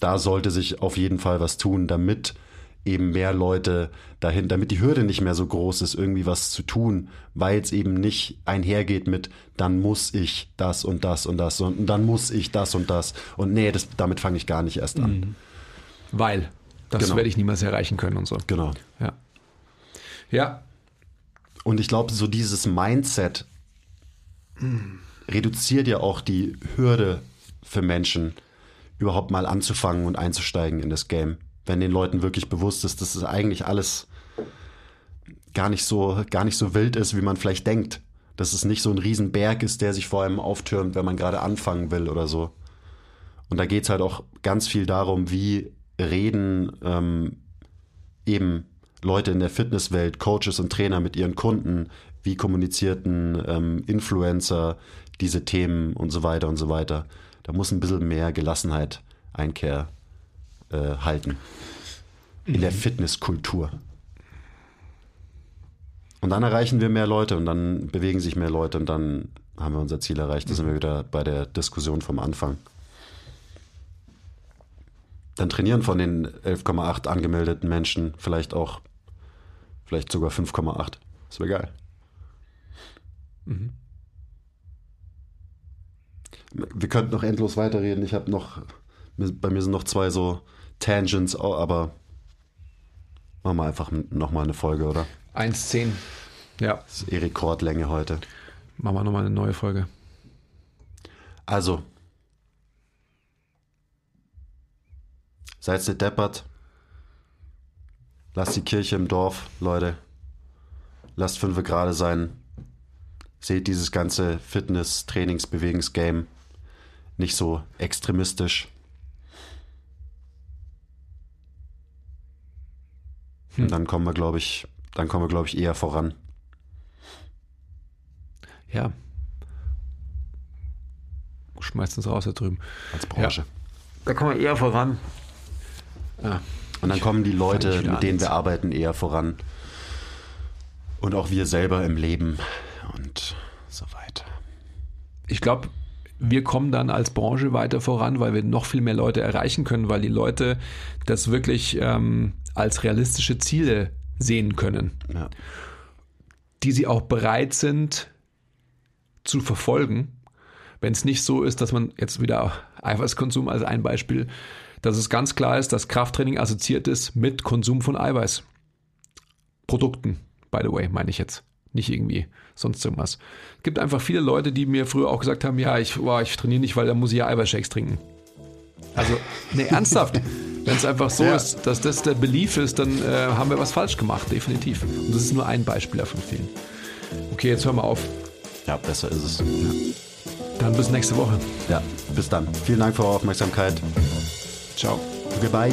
da sollte sich auf jeden Fall was tun, damit eben mehr Leute dahin, damit die Hürde nicht mehr so groß ist, irgendwie was zu tun, weil es eben nicht einhergeht mit, dann muss ich das und das und das und dann muss ich das und das. Und nee, das, damit fange ich gar nicht erst an. Mhm. Weil, das Genau. werde ich niemals erreichen können und so. Genau. Ja. Ja, Und ich glaube, so dieses Mindset reduziert ja auch die Hürde für Menschen, überhaupt mal anzufangen und einzusteigen in das Game. Wenn den Leuten wirklich bewusst ist, dass es eigentlich alles gar nicht so, gar nicht so wild ist, wie man vielleicht denkt. Dass es nicht so ein Riesenberg ist, der sich vor allem auftürmt, wenn man gerade anfangen will oder so. Und da geht es halt auch ganz viel darum, wie reden ähm, eben Leute in der Fitnesswelt, Coaches und Trainer mit ihren Kunden, wie kommunizierten ähm, Influencer diese Themen und so weiter und so weiter. Da muss ein bisschen mehr Gelassenheit Einkehr äh, halten in der Fitnesskultur. Und dann erreichen wir mehr Leute und dann bewegen sich mehr Leute und dann haben wir unser Ziel erreicht. Da sind wir wieder bei der Diskussion vom Anfang. Dann trainieren von den 11,8 angemeldeten Menschen vielleicht auch, vielleicht sogar 5,8. Das wäre geil. Wir könnten noch endlos weiterreden. Ich habe noch, bei mir sind noch zwei so Tangents, aber machen wir einfach nochmal eine Folge, oder? 1,10. Ja, Das ist eh Rekordlänge heute. machen wir nochmal eine neue Folge. Also, seid nicht deppert. Lasst die Kirche im Dorf, Leute. Lasst fünf gerade sein. Seht dieses ganze Fitness-, Trainings-, Bewegungsgame nicht so extremistisch. Und dann kommen wir, glaube ich, dann kommen wir, glaube ich, eher voran. Ja. Schmeißt uns raus da drüben. als Branche. Da kommen wir eher voran. Ja. Und dann kommen die Leute, ich mit denen wir arbeiten, eher voran. Und auch wir selber im Leben und so weiter. Ich glaube, wir kommen dann als Branche weiter voran, weil wir noch viel mehr Leute erreichen können, weil die Leute das wirklich ähm, als realistische Ziele sehen können, Ja. die sie auch bereit sind zu verfolgen. Wenn es nicht so ist, dass man jetzt wieder Eiweißkonsum als ein Beispiel, dass es ganz klar ist, dass Krafttraining assoziiert ist mit Konsum von Eiweiß. Produkten, by the way, meine ich jetzt. Nicht irgendwie sonst irgendwas. Es gibt einfach viele Leute, die mir früher auch gesagt haben, ja, ich, boah, ich trainiere nicht, weil da muss ich ja Eiweißshakes trinken. Also, nee, ernsthaft. Wenn es einfach so Ja. ist, dass das der Belief ist, dann äh, haben wir was falsch gemacht, definitiv. Und das ist nur ein Beispiel von vielen. Okay, jetzt hören wir auf. ja, besser ist es. Dann bis nächste Woche. Ja, bis dann. Vielen Dank für eure Aufmerksamkeit. Ciao. Goodbye.